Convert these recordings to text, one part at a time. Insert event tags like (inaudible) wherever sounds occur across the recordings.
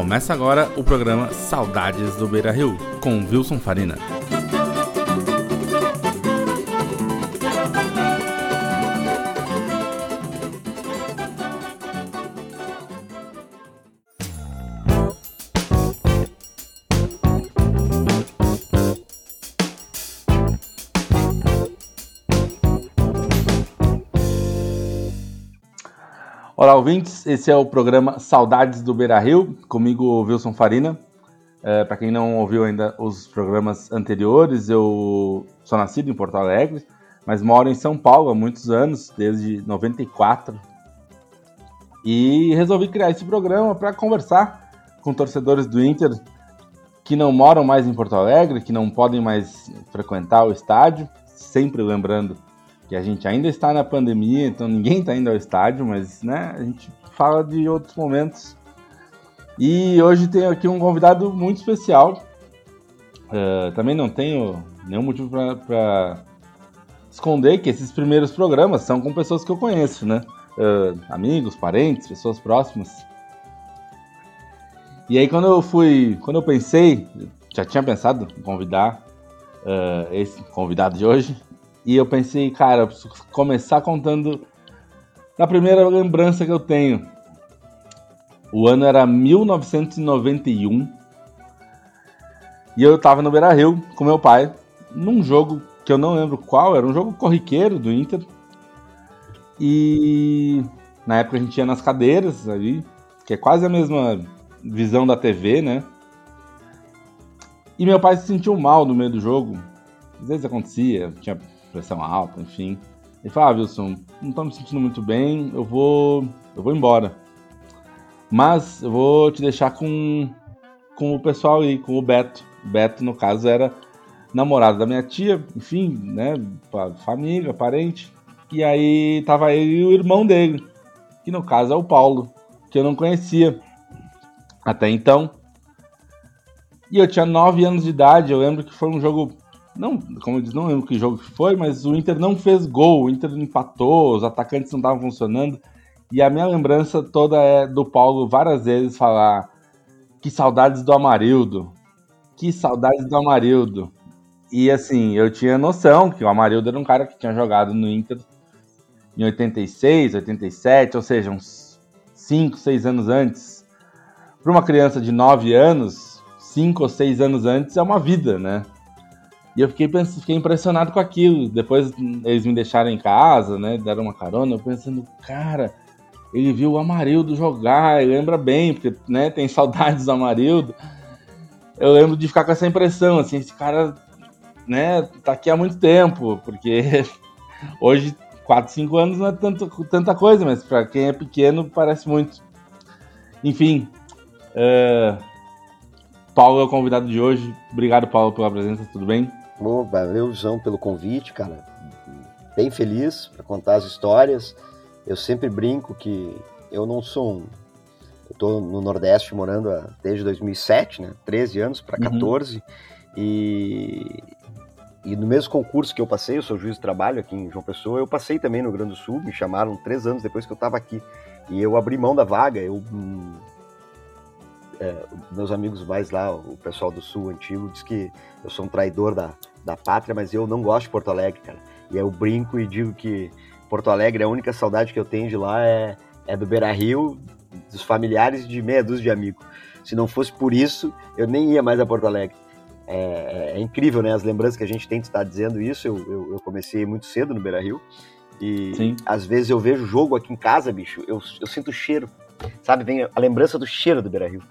Começa agora o programa Saudades do Beira Rio, com Wilson Farina. Ouvintes. Esse é o programa Saudades do Beira Rio, comigo, Wilson Farina. É, Para quem não ouviu ainda os programas anteriores, eu sou nascido em Porto Alegre, mas moro em São Paulo há muitos anos, desde 94. E resolvi criar esse programa para conversar com torcedores do Inter que não moram mais em Porto Alegre, que não podem mais frequentar o estádio, sempre lembrando que a gente ainda está na pandemia, então ninguém está indo ao estádio, mas né, a gente fala de outros momentos. E hoje tenho aqui um convidado muito especial. Uh, também não tenho nenhum motivo para esconder que esses primeiros programas são com pessoas que eu conheço, né? Uh, amigos, parentes, pessoas próximas. E aí quando eu fui, quando eu pensei, já tinha pensado em convidar uh, esse convidado de hoje, e eu pensei, cara, eu preciso começar contando na primeira lembrança que eu tenho. O ano era 1991. E eu tava no Beira Rio com meu pai, num jogo que eu não lembro qual, era um jogo corriqueiro do Inter. E na época a gente ia nas cadeiras ali, que é quase a mesma visão da TV, né? E meu pai se sentiu mal no meio do jogo. Às vezes acontecia, tinha pressão alta, enfim. Ele falou, ah, Wilson, não tô me sentindo muito bem, eu vou. eu vou embora. Mas eu vou te deixar com, com o pessoal aí, com o Beto. O Beto, no caso, era namorado da minha tia, enfim, né? Família, parente. E aí tava ele e o irmão dele, que no caso é o Paulo, que eu não conhecia até então. E eu tinha 9 anos de idade, eu lembro que foi um jogo não, como eu disse, não lembro que jogo que foi, mas o Inter não fez gol, o Inter empatou, os atacantes não estavam funcionando. E a minha lembrança toda é do Paulo várias vezes falar que saudades do Amarildo. Que saudades do Amarildo. E assim, eu tinha noção que o Amarildo era um cara que tinha jogado no Inter em 86, 87, ou seja, uns 5, 6 anos antes. Para uma criança de 9 anos, 5 ou 6 anos antes é uma vida, né? E eu fiquei, fiquei impressionado com aquilo. Depois eles me deixaram em casa, né? Deram uma carona. Eu pensando, cara, ele viu o Amarildo jogar, ele lembra bem, porque né, tem (laughs) saudades do Amarildo. Eu lembro de ficar com essa impressão, assim, esse cara né, tá aqui há muito tempo, porque (laughs) hoje, 4, 5 anos não é tanto, tanta coisa, mas para quem é pequeno parece muito. Enfim, uh, Paulo é o convidado de hoje. Obrigado, Paulo, pela presença, tudo bem? Bom, valeu, João, pelo convite, cara. Bem feliz para contar as histórias. Eu sempre brinco que eu não sou um. Eu tô no Nordeste morando desde 2007, né? 13 anos para 14. Uhum. E, e no mesmo concurso que eu passei, eu sou juiz de trabalho aqui em João Pessoa, eu passei também no Rio Grande do Sul, me chamaram três anos depois que eu estava aqui. E eu abri mão da vaga, eu hum, é, meus amigos mais lá, o pessoal do Sul antigo, diz que eu sou um traidor da, da pátria, mas eu não gosto de Porto Alegre, cara. E eu brinco e digo que Porto Alegre, a única saudade que eu tenho de lá é, é do Beira Rio, dos familiares de meia dúzia de amigos. Se não fosse por isso, eu nem ia mais a Porto Alegre. É, é incrível, né? As lembranças que a gente tem de estar dizendo isso. Eu, eu, eu comecei muito cedo no Beira Rio. E Sim. às vezes eu vejo jogo aqui em casa, bicho, eu, eu sinto o cheiro. Sabe? Vem a lembrança do cheiro do Beira Rio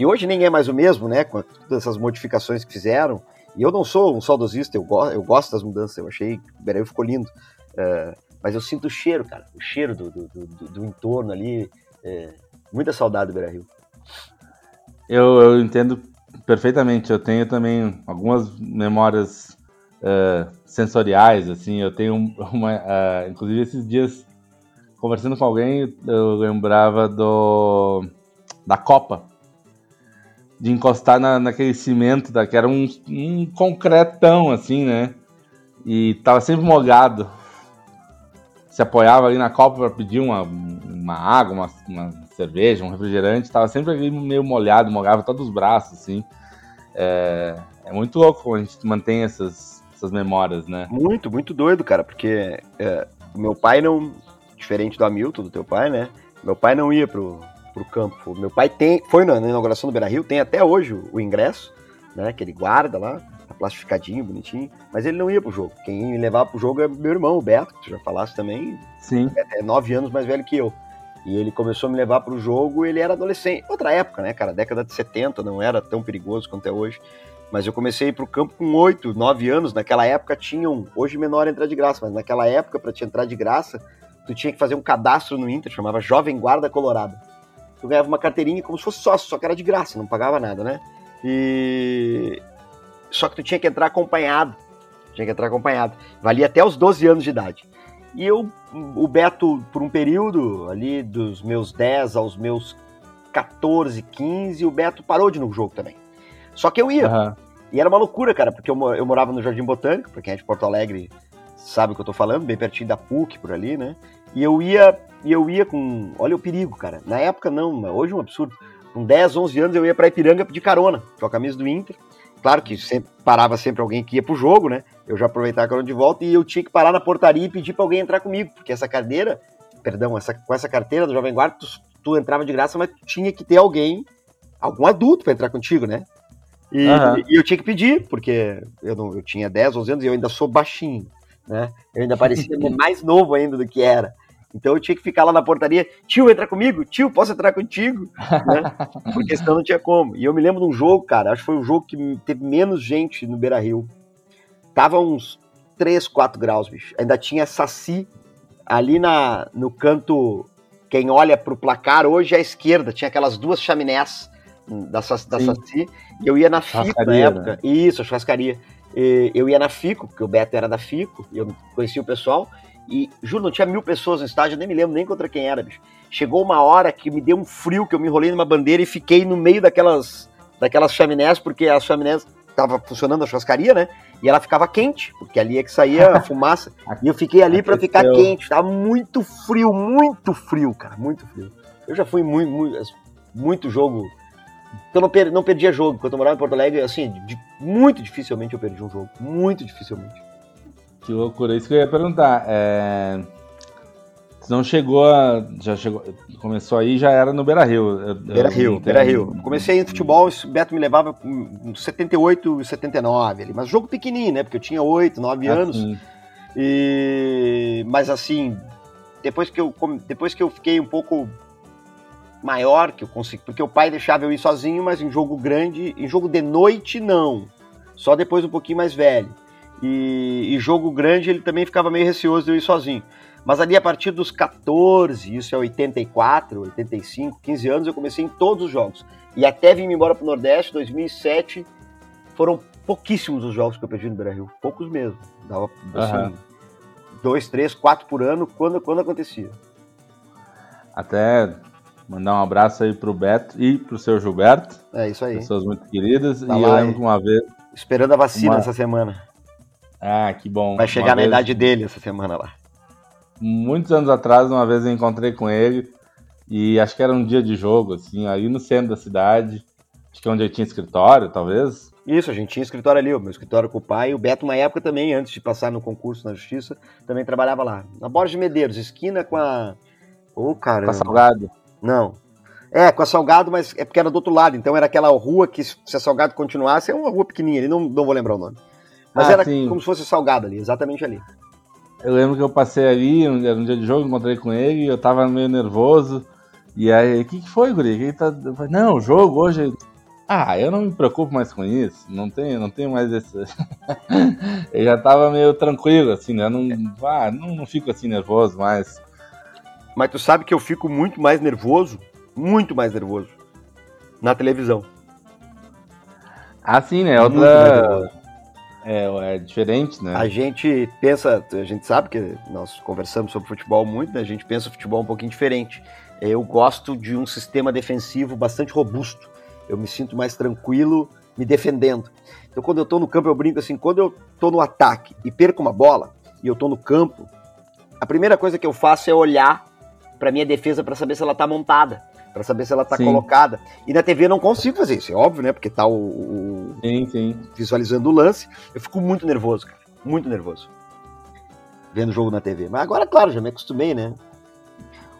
que hoje nem é mais o mesmo, né? Com todas essas modificações que fizeram. E eu não sou um saudosista, eu, go eu gosto das mudanças, eu achei que o ficou lindo. Uh, mas eu sinto o cheiro, cara, o cheiro do, do, do, do entorno ali. É, muita saudade do Beira Rio. Eu, eu, entendo perfeitamente. Eu tenho também algumas memórias uh, sensoriais, assim. Eu tenho uma. Uh, inclusive, esses dias, conversando com alguém, eu lembrava do da Copa de encostar na, naquele cimento, da, que era um, um concretão, assim, né? E tava sempre molhado. Se apoiava ali na copa para pedir uma, uma água, uma, uma cerveja, um refrigerante, tava sempre ali meio molhado, molhava todos os braços, assim. É, é muito louco quando a gente mantém essas, essas memórias, né? Muito, muito doido, cara, porque é, meu pai não, diferente do Hamilton, do teu pai, né? Meu pai não ia pro, pro campo. Meu pai tem, foi na, inauguração do Beira Rio, tem até hoje o, o ingresso, né? Que ele guarda lá, tá plastificadinho, bonitinho, mas ele não ia pro jogo. Quem me levava pro jogo é meu irmão, o Beto, que tu já falaste também. Sim. É, é nove anos mais velho que eu. E ele começou a me levar pro jogo, ele era adolescente. Outra época, né, cara? Década de 70, não era tão perigoso quanto é hoje. Mas eu comecei a ir pro campo com 8, 9 anos. Naquela época tinham. Hoje menor entrar de graça, mas naquela época, para te entrar de graça, tu tinha que fazer um cadastro no Inter, chamava Jovem Guarda Colorada. Tu ganhava uma carteirinha como se fosse sócio, só que era de graça, não pagava nada, né? E. Só que tu tinha que entrar acompanhado. Tinha que entrar acompanhado. Valia até os 12 anos de idade. E eu, o Beto, por um período ali dos meus 10 aos meus 14, 15, o Beto parou de ir no jogo também. Só que eu ia. Uhum. E era uma loucura, cara, porque eu, eu morava no Jardim Botânico, pra quem é de Porto Alegre sabe o que eu tô falando, bem pertinho da PUC, por ali, né? E eu ia, eu ia com. Olha o perigo, cara. Na época não, hoje é um absurdo. Com 10, 11 anos eu ia pra Ipiranga pedir carona, com a camisa do Inter. Claro que sempre parava sempre alguém que ia pro jogo, né? Eu já aproveitava a carona de volta e eu tinha que parar na portaria e pedir pra alguém entrar comigo, porque essa cadeira, perdão, essa, com essa carteira do Jovem Guarda, tu, tu entrava de graça, mas tu tinha que ter alguém, algum adulto para entrar contigo, né? E, uhum. e, eu tinha que pedir, porque eu, não, eu tinha 10, 11 anos e eu ainda sou baixinho, né? Eu ainda parecia (laughs) mais novo ainda do que era. Então eu tinha que ficar lá na portaria, tio, entra comigo, tio, posso entrar contigo? né? (laughs) Porque senão não tinha como. E eu me lembro de um jogo, cara, acho que foi o um jogo que teve menos gente no Beira Rio. Tava uns 3, 4 graus, bicho. Ainda tinha Saci ali na, no canto. Quem olha pro placar hoje é à esquerda, tinha aquelas duas chaminés da, da Saci. E eu ia na FICO na época. Né? Isso, a churrascaria. Eu ia na FICO, porque o Beto era da FICO, e eu conhecia o pessoal. E, juro, não tinha mil pessoas no estádio, eu nem me lembro nem contra quem era, bicho. Chegou uma hora que me deu um frio, que eu me enrolei numa bandeira e fiquei no meio daquelas, daquelas chaminés, porque as chaminés tava funcionando a churrascaria, né? E ela ficava quente, porque ali é que saía a (laughs) fumaça. e eu fiquei ali para ficar quente. Tava muito frio, muito frio, cara, muito frio. Eu já fui muito, muito, muito jogo. Eu não, per, não perdia jogo. Quando eu morava em Porto Alegre, assim, de, muito dificilmente eu perdi um jogo. Muito dificilmente. Que loucura, isso que eu ia perguntar. É... Você não chegou a. Já chegou. Começou aí já era no Beira Rio. Beira Rio, Beira Rio. Comecei em futebol, o Beto me levava em 78 e 79 ali. Mas jogo pequenininho, né? Porque eu tinha 8, 9 ah, anos. Sim. E... Mas assim, depois que, eu, depois que eu fiquei um pouco maior, que eu consegui. Porque o pai deixava eu ir sozinho, mas em jogo grande, em jogo de noite, não. Só depois um pouquinho mais velho. E, e, jogo grande ele também ficava meio receoso de eu ir sozinho. Mas ali a partir dos 14, isso é 84, 85, 15 anos, eu comecei em todos os jogos. E até vim embora para o Nordeste, 2007, foram pouquíssimos os jogos que eu perdi no Brasil. Poucos mesmo. Dava assim, uhum. dois, três, quatro por ano, quando, quando acontecia. Até mandar um abraço aí pro Beto e pro seu Gilberto. É isso aí. Pessoas muito queridas. Tá e eu lembro que uma vez. Esperando a vacina uma... essa semana. Ah, que bom. Vai chegar uma na vez, idade dele essa semana lá. Muitos anos atrás, uma vez eu encontrei com ele e acho que era um dia de jogo, assim, aí no centro da cidade. Acho que é onde ele tinha escritório, talvez. Isso, a gente tinha escritório ali, o meu escritório com o pai. O Beto, uma época também, antes de passar no concurso na justiça, também trabalhava lá. Na Borges de Medeiros, esquina com a. Ô, oh, cara. Com a Salgado? Não. É, com a Salgado, mas é porque era do outro lado. Então era aquela rua que, se a Salgado continuasse, é uma rua pequenininha ali, não, não vou lembrar o nome. Mas ah, era sim. como se fosse salgado ali, exatamente ali. Eu lembro que eu passei ali, era um dia de jogo, encontrei com ele, eu tava meio nervoso. E aí, o que, que foi, Guri? Que tá... Falei, não, jogo hoje. Ah, eu não me preocupo mais com isso, não tem, não tem mais esse. (laughs) eu já tava meio tranquilo, assim, né? Eu não, ah, não, não fico assim nervoso mais. Mas tu sabe que eu fico muito mais nervoso, muito mais nervoso, na televisão. Ah, sim, né? Outra é, é diferente, né? A gente pensa, a gente sabe que nós conversamos sobre futebol muito, né? A gente pensa o futebol um pouquinho diferente. Eu gosto de um sistema defensivo bastante robusto. Eu me sinto mais tranquilo me defendendo. Então, quando eu tô no campo, eu brinco assim: quando eu tô no ataque e perco uma bola, e eu tô no campo, a primeira coisa que eu faço é olhar para minha defesa para saber se ela tá montada. para saber se ela tá sim. colocada. E na TV eu não consigo fazer isso, é óbvio, né? Porque tá o, o sim, sim. visualizando o lance. Eu fico muito nervoso, cara, muito nervoso. Vendo o jogo na TV. Mas agora, claro, já me acostumei, né?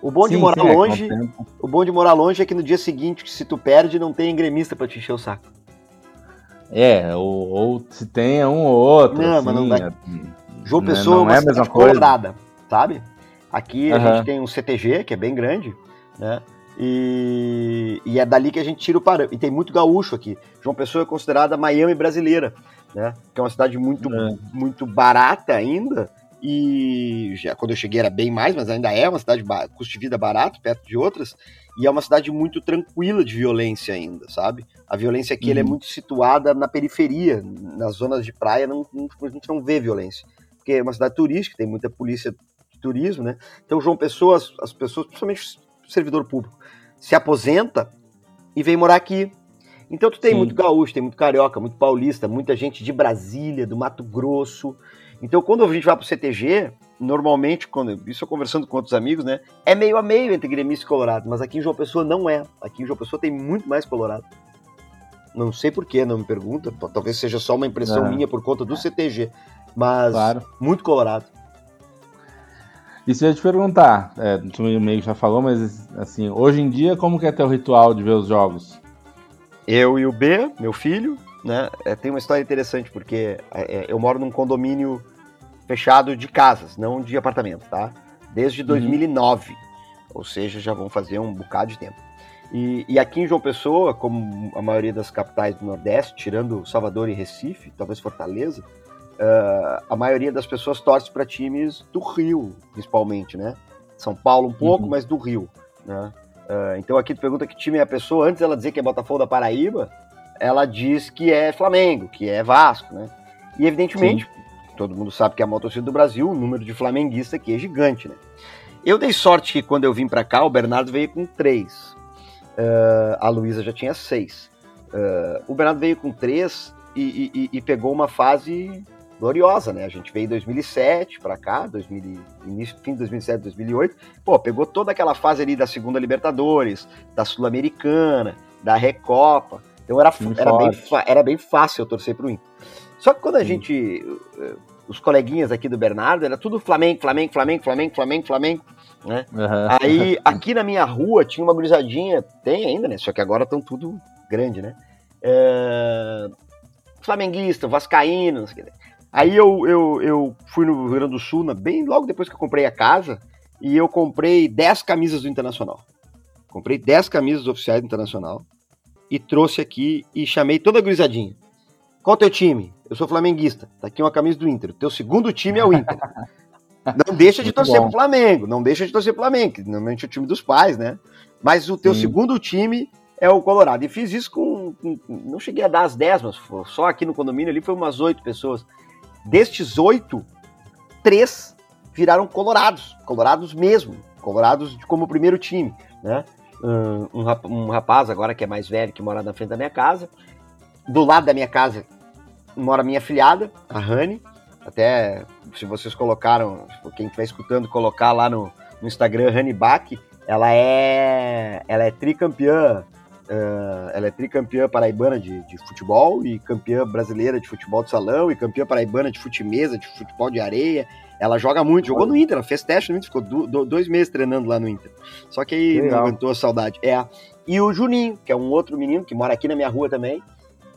O bom de morar é, longe, o bom de morar longe é que no dia seguinte, se tu perde, não tem gremista para te encher o saco. É, ou, ou, se tem é um ou outro. Não, assim, mas não vai. É, João né, Pessoa não é a mesma coisa. colorada, sabe? Aqui a gente tem um CTG, que é bem grande, né? E, e é dali que a gente tira o parâmetro. E tem muito gaúcho aqui. João Pessoa é considerada Miami brasileira, né? Que é uma cidade muito, é. muito barata ainda. E já quando eu cheguei era bem mais, mas ainda é uma cidade custo de vida barato, perto de outras. E é uma cidade muito tranquila de violência ainda, sabe? A violência aqui uhum. é muito situada na periferia, nas zonas de praia, não, não, a gente não vê violência. Porque é uma cidade turística, tem muita polícia turismo, né? Então, João Pessoa, as, as pessoas, principalmente o servidor público, se aposenta e vem morar aqui. Então, tu tem Sim. muito gaúcho, tem muito carioca, muito paulista, muita gente de Brasília, do Mato Grosso. Então, quando a gente vai pro CTG, normalmente, quando isso eu conversando com outros amigos, né, é meio a meio entre gremista e colorado, mas aqui em João Pessoa não é. Aqui em João Pessoa tem muito mais colorado. Não sei porquê, não me pergunta. Talvez seja só uma impressão minha por conta do CTG. Mas claro. muito colorado. E se eu te perguntar, é, tu meio que já falou, mas assim, hoje em dia, como que é teu ritual de ver os jogos? Eu e o B, meu filho, né? É, tem uma história interessante, porque é, é eu moro num condomínio fechado de casas, não de apartamento, tá? Desde 2009. Uhum. Ou seja, já vão fazer um bocado de tempo. E, e, aqui em João Pessoa, como a maioria das capitais do Nordeste, tirando Salvador e Recife, talvez Fortaleza, uh, a maioria das pessoas torce para times do Rio, principalmente, né? São Paulo um pouco, uhum. mas do Rio, né? Uh, então aqui tu pergunta que time é a pessoa, antes ela dizer que é Botafogo da Paraíba, ela diz que é Flamengo, que é Vasco, né? E evidentemente, Sim. todo mundo sabe que é a maior torcida do Brasil, o número de flamenguistas aqui é gigante, né? Eu dei sorte que quando eu vim para cá, o Bernardo veio com três. Uh, a Luísa já tinha seis. Uh, o Bernardo veio com três e, e, e, pegou uma fase gloriosa, né? A gente veio em 2007 para cá, 2000, início, fim de 2007, 2008. Pô, pegou toda aquela fase ali da segunda Libertadores, da Sul-Americana, da Recopa. Então era, era, bem, era bem fácil eu torcer pro Inter. Só que quando a Sim. gente. Eh, os coleguinhas aqui do Bernardo, era tudo Flamengo, Flamengo, Flamengo, Flamengo, Flamengo, Flamengo. Né? Uhum. Aí, (laughs) aqui na minha rua, tinha uma gurizadinha, tem ainda, né? Só que agora estão tudo grande, né? É... Flamenguista, Vascaíno, não sei o que. Aí eu, eu, eu fui no Rio Grande do Sul, bem logo depois que eu comprei a casa, e eu comprei 10 camisas do Internacional. Comprei 10 camisas oficiais do Internacional e trouxe aqui e chamei toda a gurizadinha. Qual é o teu time? Eu sou flamenguista. Tá aqui uma camisa do Inter. O teu segundo time é o Inter. (laughs) Não deixa de torcer pro Flamengo, não deixa de torcer pro Flamengo, que normalmente é o time dos pais, né? Mas o teu Sim. segundo time é o Colorado. E fiz isso com, com, Não cheguei a dar as 10, mas só aqui no condomínio ali foi umas oito pessoas. Destes oito, três viraram colorados. Colorados mesmo. Colorados como primeiro time, né? Um, um rapaz agora que é mais velho, que mora na frente da minha casa. Do lado da minha casa mora minha filhada, a Rani. Até se vocês colocaram, quem estiver escutando, colocar lá no, no Instagram, Rani Bach, ela é, ela é tricampeã Uh, ela é tricampeã paraibana de, de, futebol e campeã brasileira de futebol de salão e campeã paraibana de futimesa, de futebol de areia. Ela joga muito, jogou no Inter, ela fez teste no Inter, ficou do, do, dois meses treinando lá no Inter. Só que aí Legal. não aguentou a saudade. É. E o Juninho, que é um outro menino que mora aqui na minha rua também.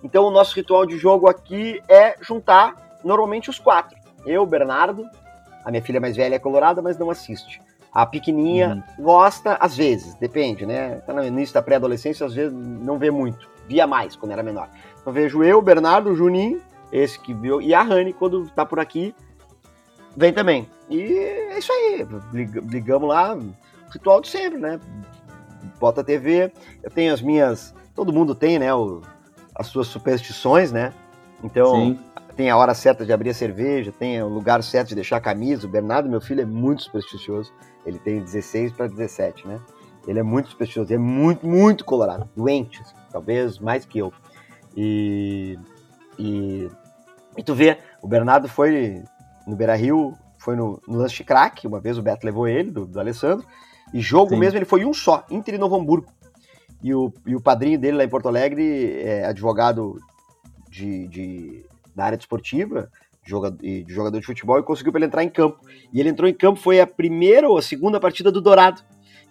Então o nosso ritual de jogo aqui é juntar normalmente os quatro. Eu, Bernardo, a minha filha mais velha é colorada, mas não assiste. A pequenininha uhum. gosta, às vezes, depende, né? Tá no início da pré-adolescência, às vezes não vê muito. Via mais quando era menor. Então vejo eu, Bernardo, o Juninho, esse que viu, e a Rani, quando tá por aqui, vem também. E é isso aí. Ligamos lá, ritual de sempre, né? Bota a TV. Eu tenho as minhas. Todo mundo tem, né? O, as suas superstições, né? Então, Sim. Tem a hora certa de abrir a cerveja, tem o lugar certo de deixar a camisa. O Bernardo, meu filho, é muito supersticioso. Ele tem 16 para 17, né? Ele é muito supersticioso, é muito, muito colorado, doente, assim, talvez mais que eu. E, e, e, tu vê, o Bernardo foi no Beira Rio, foi no, no lance de crack, uma vez o Beto levou ele, do, do Alessandro, E jogo Sim. mesmo ele foi um só, Inter e Novo Hamburgo. E o, e o padrinho dele lá em Porto Alegre é advogado de, de da área desportiva, jogador, de jogador de futebol, e conseguiu para ele entrar em campo. E ele entrou em campo, foi a primeira ou a segunda partida do Dourado.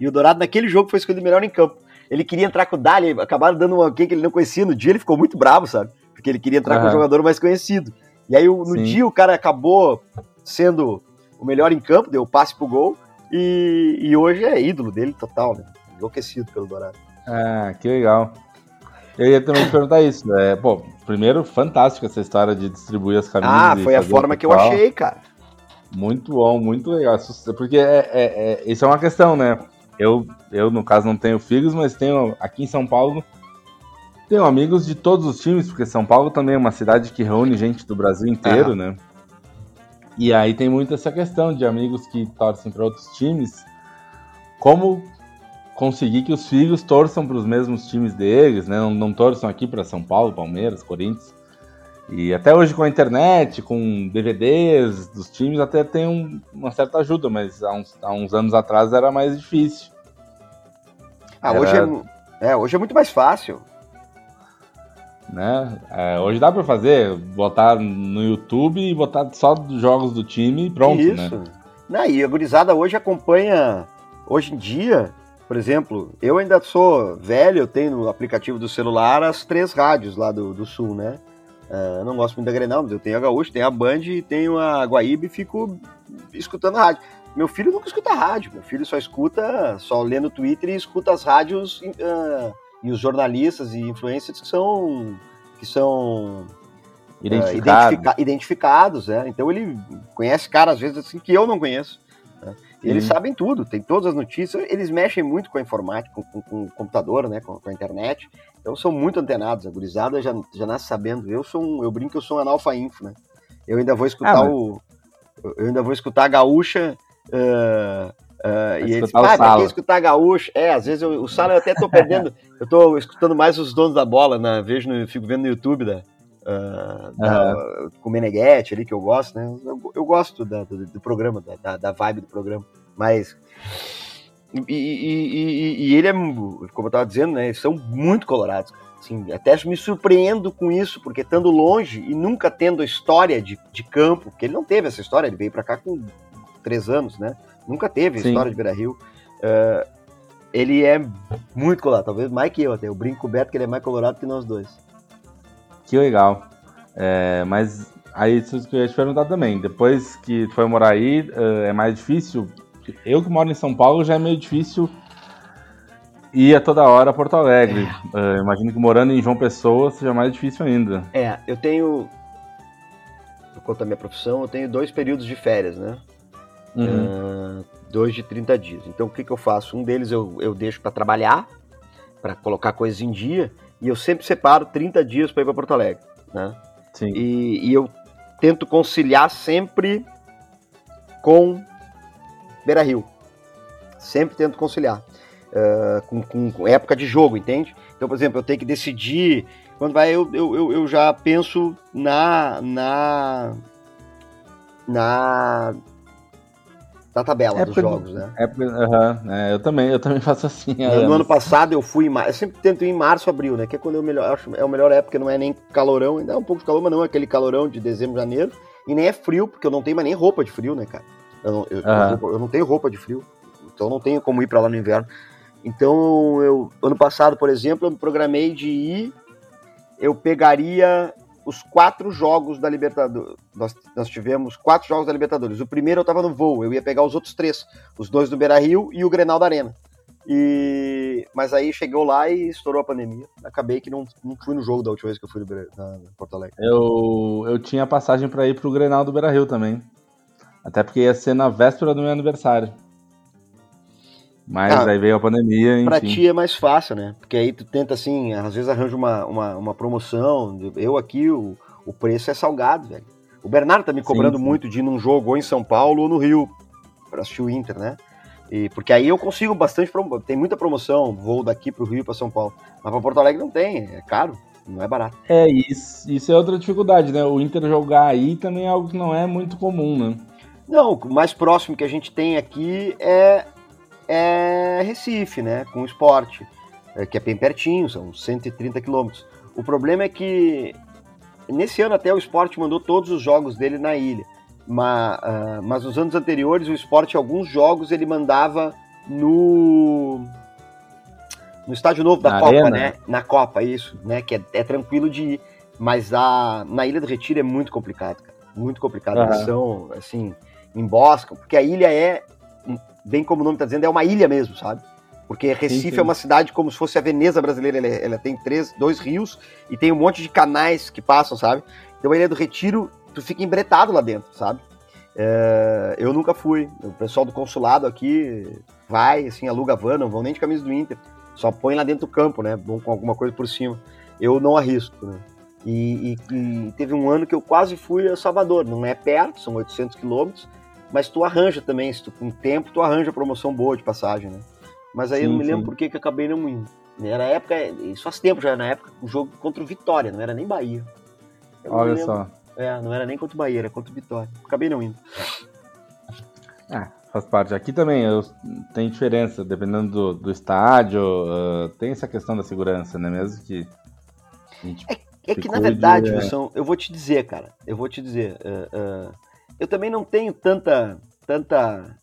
E o Dourado, naquele jogo, foi escolhido melhor em campo. Ele queria entrar com o Dali, acabaram dando uma alguém que ele não conhecia. No dia ele ficou muito bravo, sabe? Porque ele queria entrar com o jogador mais conhecido. E aí, no Sim. dia, o cara acabou sendo o melhor em campo, deu o passe pro gol. E, e hoje é ídolo dele total, né? Enlouquecido pelo Dourado. Ah, que legal. Eu ia também te perguntar isso. É, pô, primeiro, fantástico essa história de distribuir as camisas. Ah, foi a forma que eu achei, cara. Muito bom, muito legal. Porque é, é, é, isso é uma questão, né? Eu, eu, no caso, não tenho filhos, mas tenho aqui em São Paulo. Tenho amigos de todos os times, porque São Paulo também é uma cidade que reúne gente do Brasil inteiro, né? E aí tem muito essa questão de amigos que torcem para outros times. Como conseguir que os filhos torçam para os mesmos times deles, né? Não, não torçam aqui para São Paulo, Palmeiras, Corinthians. E até hoje com a internet, com DVDs dos times, até tem um, uma certa ajuda, mas há uns, há uns, anos atrás era mais difícil. Ah, era... hoje, é, é, hoje é muito mais fácil. Né? É, hoje dá para fazer, botar no YouTube e botar só jogos do time e pronto, Isso. né? Não, e a gurizada hoje acompanha, hoje em dia, por exemplo, eu ainda sou velho, eu tenho no aplicativo do celular as três rádios lá do, do Sul, né? Uh, eu não gosto muito da Grenal, mas eu tenho a Gaúcha, tenho a Band e tenho a Guaíba e fico escutando a rádio. Meu filho nunca escuta rádio, meu filho só escuta, só lê no Twitter e escuta as rádios uh, e os jornalistas e influencers que são que são Identificado. uh, identifica, identificados, né? Então ele conhece caras às vezes assim que eu não conheço. Eles sabem tudo, tem todas as notícias, eles mexem muito com a informática, com, com, com o computador, né, com, com, a internet. Então são muito antenados, a gurizada já, já nasce sabendo. Eu sou um, eu brinco que eu sou um analfa-info, né? Eu ainda vou escutar ah, mas... o eu ainda vou escutar a gaúcha uh, uh, e eles ah, quer escutar a gaúcha? É, às vezes eu, o Sala eu até tô perdendo, (laughs) eu tô escutando mais os donos da bola, né? Vejo no, fico vendo no YouTube da, Uh, da, uhum. com o Meneghetti ali, que eu gosto, né? Eu, eu gosto da, do, do, programa, da, da, vibe do programa. Mas. E, e, e, e, ele é, como eu tava dizendo, né? Eles são muito colorados. Assim, até me surpreendo com isso, porque estando longe e nunca tendo a história de, de campo, porque ele não teve essa história, ele veio para cá com três anos, né? Nunca teve a Sim. história de Beira Rio. Uh, ele é muito colorado, talvez mais que eu até. Eu brinco com o Beto que ele é mais colorado que nós dois. Que legal. É, mas aí isso que eu ia te perguntar também. Depois que foi morar aí, é, é mais difícil. Eu que moro em São Paulo já é meio difícil ir a toda hora a Porto Alegre. É. Uh, imagino que morando em João Pessoa seja mais difícil ainda. É, eu tenho. Por conta da minha profissão, eu tenho dois períodos de férias, né? Uhum. Uh, dois de 30 dias. Então o que, que eu faço? Um deles eu, eu deixo para trabalhar, para colocar coisas em dia, e eu sempre separo 30 dias para ir para Porto Alegre, né? Sim. E, e, eu tento conciliar sempre com Beira Rio. Sempre tento conciliar. Uh, com, com, com, época de jogo, entende? Então, por exemplo, eu tenho que decidir. Quando vai, eu, eu, eu já penso na, na, na da tabela época dos jogos, né? Época, uhum, é, eu também, eu também (laughs) faço assim. No, no ano passado eu fui em março, eu sempre tento ir em março, abril, né? Que é quando eu melhor, acho, é a melhor época, não é nem calorão, ainda é um pouco de calor, mas não é aquele calorão de dezembro, janeiro, e nem é frio, porque eu não tenho mais nem roupa de frio, né, cara? Eu não, eu, uhum. eu não tenho roupa de frio, então não tenho como ir para lá no inverno. Então, eu, ano passado, por exemplo, eu me programei de ir, eu pegaria os quatro jogos da Libertadores. Nós, nós, tivemos quatro jogos da Libertadores. O primeiro eu tava no voo, eu ia pegar os outros três, os dois do Beira Rio e o Grenal da Arena. E... Mas aí chegou lá e estourou a pandemia. Acabei que não, não fui no jogo da última vez que eu fui no, na, na Porto Alegre. Eu, eu tinha passagem para ir pro Grenal do Beira Rio também. Até porque ia ser na véspera do meu aniversário. Mas ah, aí veio a pandemia, enfim. Pra ti é mais fácil, né? Porque aí tu tenta, assim, às vezes arranja uma, uma, uma promoção. Eu aqui, o, o preço é salgado, velho. O Bernardo tá me cobrando sim, sim. muito de ir num jogo ou em São Paulo ou no Rio, pra assistir o Inter, né? E, porque aí eu consigo bastante, tem muita promoção, voo daqui pro Rio para São Paulo. Mas pra Porto Alegre não tem, é caro, não é barato. É, isso, isso é outra dificuldade, né? O Inter jogar aí também é algo que não é muito comum, né? Não, o mais próximo que a gente tem aqui é é Recife, né? Com o esporte, é, que é bem pertinho, são 130 quilômetros. O problema é que nesse ano até o esporte mandou todos os jogos dele na ilha. Mas, uh, mas nos anos anteriores o esporte, alguns jogos, ele mandava no. No estádio novo da na Copa, arena. né? Na Copa, isso, né? Que é, é, tranquilo de ir. Mas a, na Ilha do Retiro é muito complicado, cara. Muito complicado. Uhum. Eles são, assim, emboscam, porque a ilha é bem como o nome está dizendo, é uma ilha mesmo, sabe? Porque Recife sim, sim. é uma cidade como se fosse a Veneza brasileira, ela, ela, tem três, dois rios e tem um monte de canais que passam, sabe? Então a Ilha do Retiro, tu fica embretado lá dentro, sabe? É, eu nunca fui. O pessoal do consulado aqui vai, assim, aluga van, não vão nem de camisa do Inter. Só põe lá dentro do campo, né? Bom, com alguma coisa por cima. Eu não arrisco, né? E, e, e, teve um ano que eu quase fui a Salvador. Não é perto, são 800 quilômetros, mas tu arranja também, se tu com tempo, tu arranja promoção boa de passagem, né? Mas aí sim, eu não me lembro por que eu acabei não indo. Era época, isso faz tempo já, na época, o jogo contra o Vitória, não era nem Bahia. Eu Olha só. É, não era nem contra o Bahia, era contra o Vitória. Acabei não indo. É, faz parte. Aqui também eu, tem diferença, dependendo do, do estádio, uh, tem essa questão da segurança, né? Mesmo que. É, é que, na verdade, é... Wilson, eu vou te dizer, cara, eu vou te dizer. Uh, uh, eu também não tenho tanta, tanta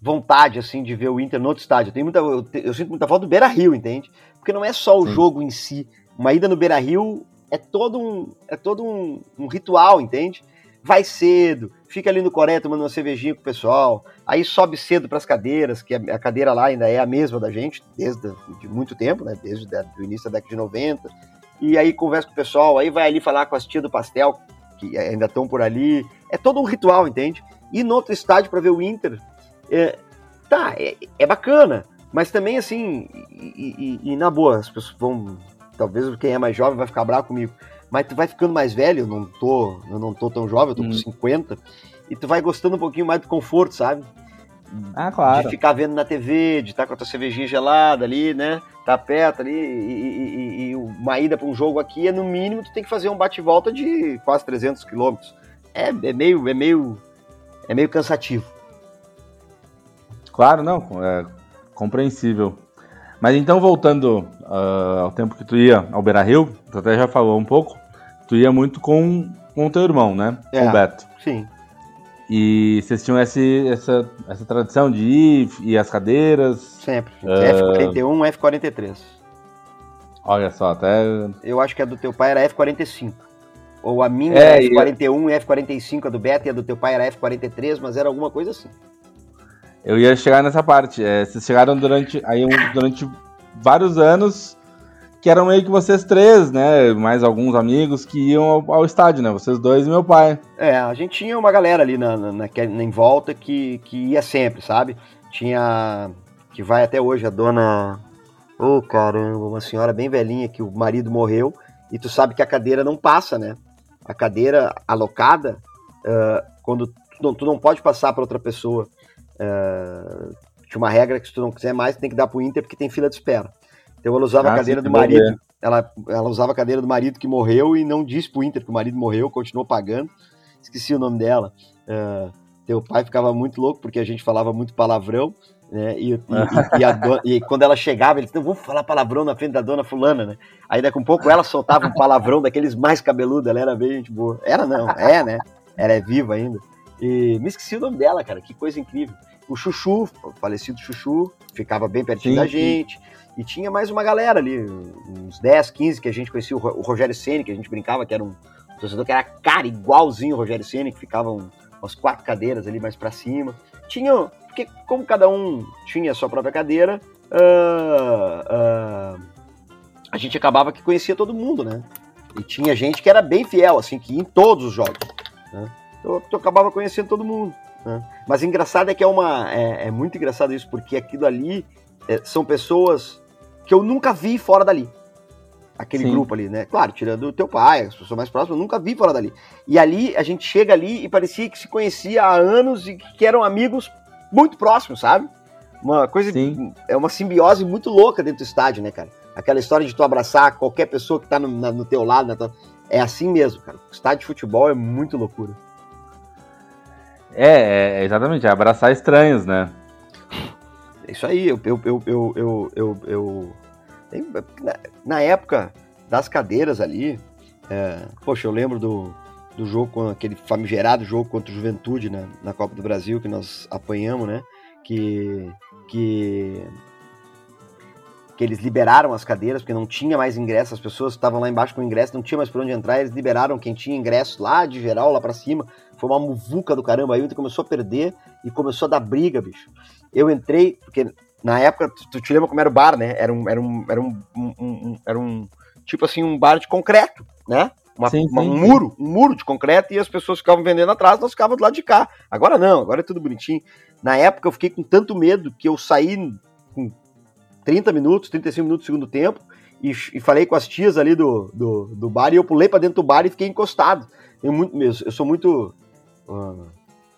vontade assim de ver o Inter no outro estádio. Eu, tenho muita, eu, te, eu sinto muita falta do Beira Rio, entende? Porque não é só o Sim. jogo em si. Uma ida no Beira Rio é todo um, é todo um, um ritual, entende? Vai cedo, fica ali no Coreia tomando uma cervejinha com o pessoal, aí sobe cedo para as cadeiras, que a, cadeira lá ainda é a mesma da gente, desde de muito tempo, né? Desde o início da década de 90. E aí conversa com o pessoal, aí vai ali falar com as tia do pastel, que ainda estão por ali. É todo um ritual, entende? E no outro estádio para ver o Inter, é, tá, é, é, bacana, mas também assim, e, e, e, na boa, as pessoas vão. Talvez quem é mais jovem vai ficar bravo comigo, mas tu vai ficando mais velho, eu não tô, eu não tô tão jovem, eu tô hum. com 50, e tu vai gostando um pouquinho mais do conforto, sabe? Ah, claro. De ficar vendo na TV, de estar com a tua cervejinha gelada ali, né? Tá perto ali, e, e, e uma ida para um jogo aqui é no mínimo tu tem que fazer um bate-volta de quase 300 quilômetros. É, é meio, é meio, é meio cansativo. Claro, não, é compreensível. Mas então, voltando uh, ao tempo que tu ia ao Beira Rio, tu até já falou um pouco, tu ia muito com, com o teu irmão, né? É, com o Beto. Sim. E vocês tinham esse, essa, essa tradição de ir e as cadeiras? Sempre. Uh... F41, F43. Olha só, até. Eu acho que a do teu pai era F45. Ou a minha é, F41 e F45, a do Beto, e a do teu pai era F43, mas era alguma coisa assim. Eu ia chegar nessa parte. É, vocês chegaram durante, aí, durante vários anos que eram meio que vocês três, né? Mais alguns amigos que iam ao, ao, estádio, né? Vocês dois e meu pai. É, a gente tinha uma galera ali na, na, na, em volta que, que ia sempre, sabe? Tinha. Que vai até hoje a dona. Ô oh, caramba, uma senhora bem velhinha que o marido morreu e tu sabe que a cadeira não passa, né? A cadeira alocada, uh, quando tu não, tu não pode passar para outra pessoa. Uh, tinha uma regra que se tu não quiser mais, tem que dar pro Inter porque tem fila de espera. Então ela usava ah, a cadeira do marido. Ela, ela usava a cadeira do marido que morreu e não disse pro Inter que o marido morreu, continuou pagando. Esqueci o nome dela. Uh, teu pai ficava muito louco porque a gente falava muito palavrão. Né? E, e, e, dona, e, quando ela chegava, ele disse: Não, vou falar palavrão na frente da dona Fulana, né? Aí daqui a um pouco ela soltava um palavrão daqueles mais cabeludos, ela era bem gente boa. Era não, é, né? Ela é viva ainda. E me esqueci o nome dela, cara, que coisa incrível. O Chuchu, o falecido Chuchu, ficava bem pertinho sim, da gente. Sim. E tinha mais uma galera ali, uns 10, 15 que a gente conhecia, o Rogério Ceni que a gente brincava que era um torcedor que era cara igualzinho o Rogério Ceni que ficavam umas quatro cadeiras ali mais para cima. Tinha, porque como cada um tinha a sua própria cadeira, uh, uh, a gente acabava que conhecia todo mundo, né? E tinha gente que era bem fiel, assim, que ia em todos os jogos. Né? Então, eu acabava conhecendo todo mundo. Né? Mas engraçado é que é uma. É, é muito engraçado isso, porque aquilo ali é, são pessoas que eu nunca vi fora dali. Aquele Sim. grupo ali, né? Claro, tirando o teu pai, as pessoas mais próximas, eu nunca vi fora dali. E ali, a gente chega ali e parecia que se conhecia há anos e que eram amigos muito próximos, sabe? Uma coisa, Sim. é uma simbiose muito louca dentro do estádio, né, cara? Aquela história de tu abraçar qualquer pessoa que tá no, na, no teu lado, tua... é assim mesmo, cara. O estádio de futebol é muito loucura. É, é exatamente, é abraçar estranhos, né? Isso aí, eu, eu, eu, eu, eu, eu, na, na, época das cadeiras ali, é, poxa, eu lembro do, do jogo, com aquele famigerado jogo contra o Juventude né, na Copa do Brasil que nós apanhamos, né? Que, que que eles liberaram as cadeiras, porque não tinha mais ingresso, as pessoas estavam lá embaixo com ingresso, não tinha mais por onde entrar, eles liberaram quem tinha ingresso lá de geral, lá para cima. Foi uma muvuca do caramba. Aí o Inter começou a perder e começou a dar briga, bicho. Eu entrei, porque na época, tu te lembra como era o bar, né? Era um, era um, era um, um, um era um tipo assim, um bar de concreto, né? Uma, sim, uma, um muro, um muro de concreto e as pessoas ficavam vendendo atrás, nós ficávamos do lado de cá. Agora não, agora é tudo bonitinho. Na época eu fiquei com tanto medo que eu saí com 30 minutos, 35 minutos do segundo tempo, e, e falei com as tias ali do, do, do bar, e eu pulei para dentro do bar e fiquei encostado. Eu, muito, eu sou muito. Uh,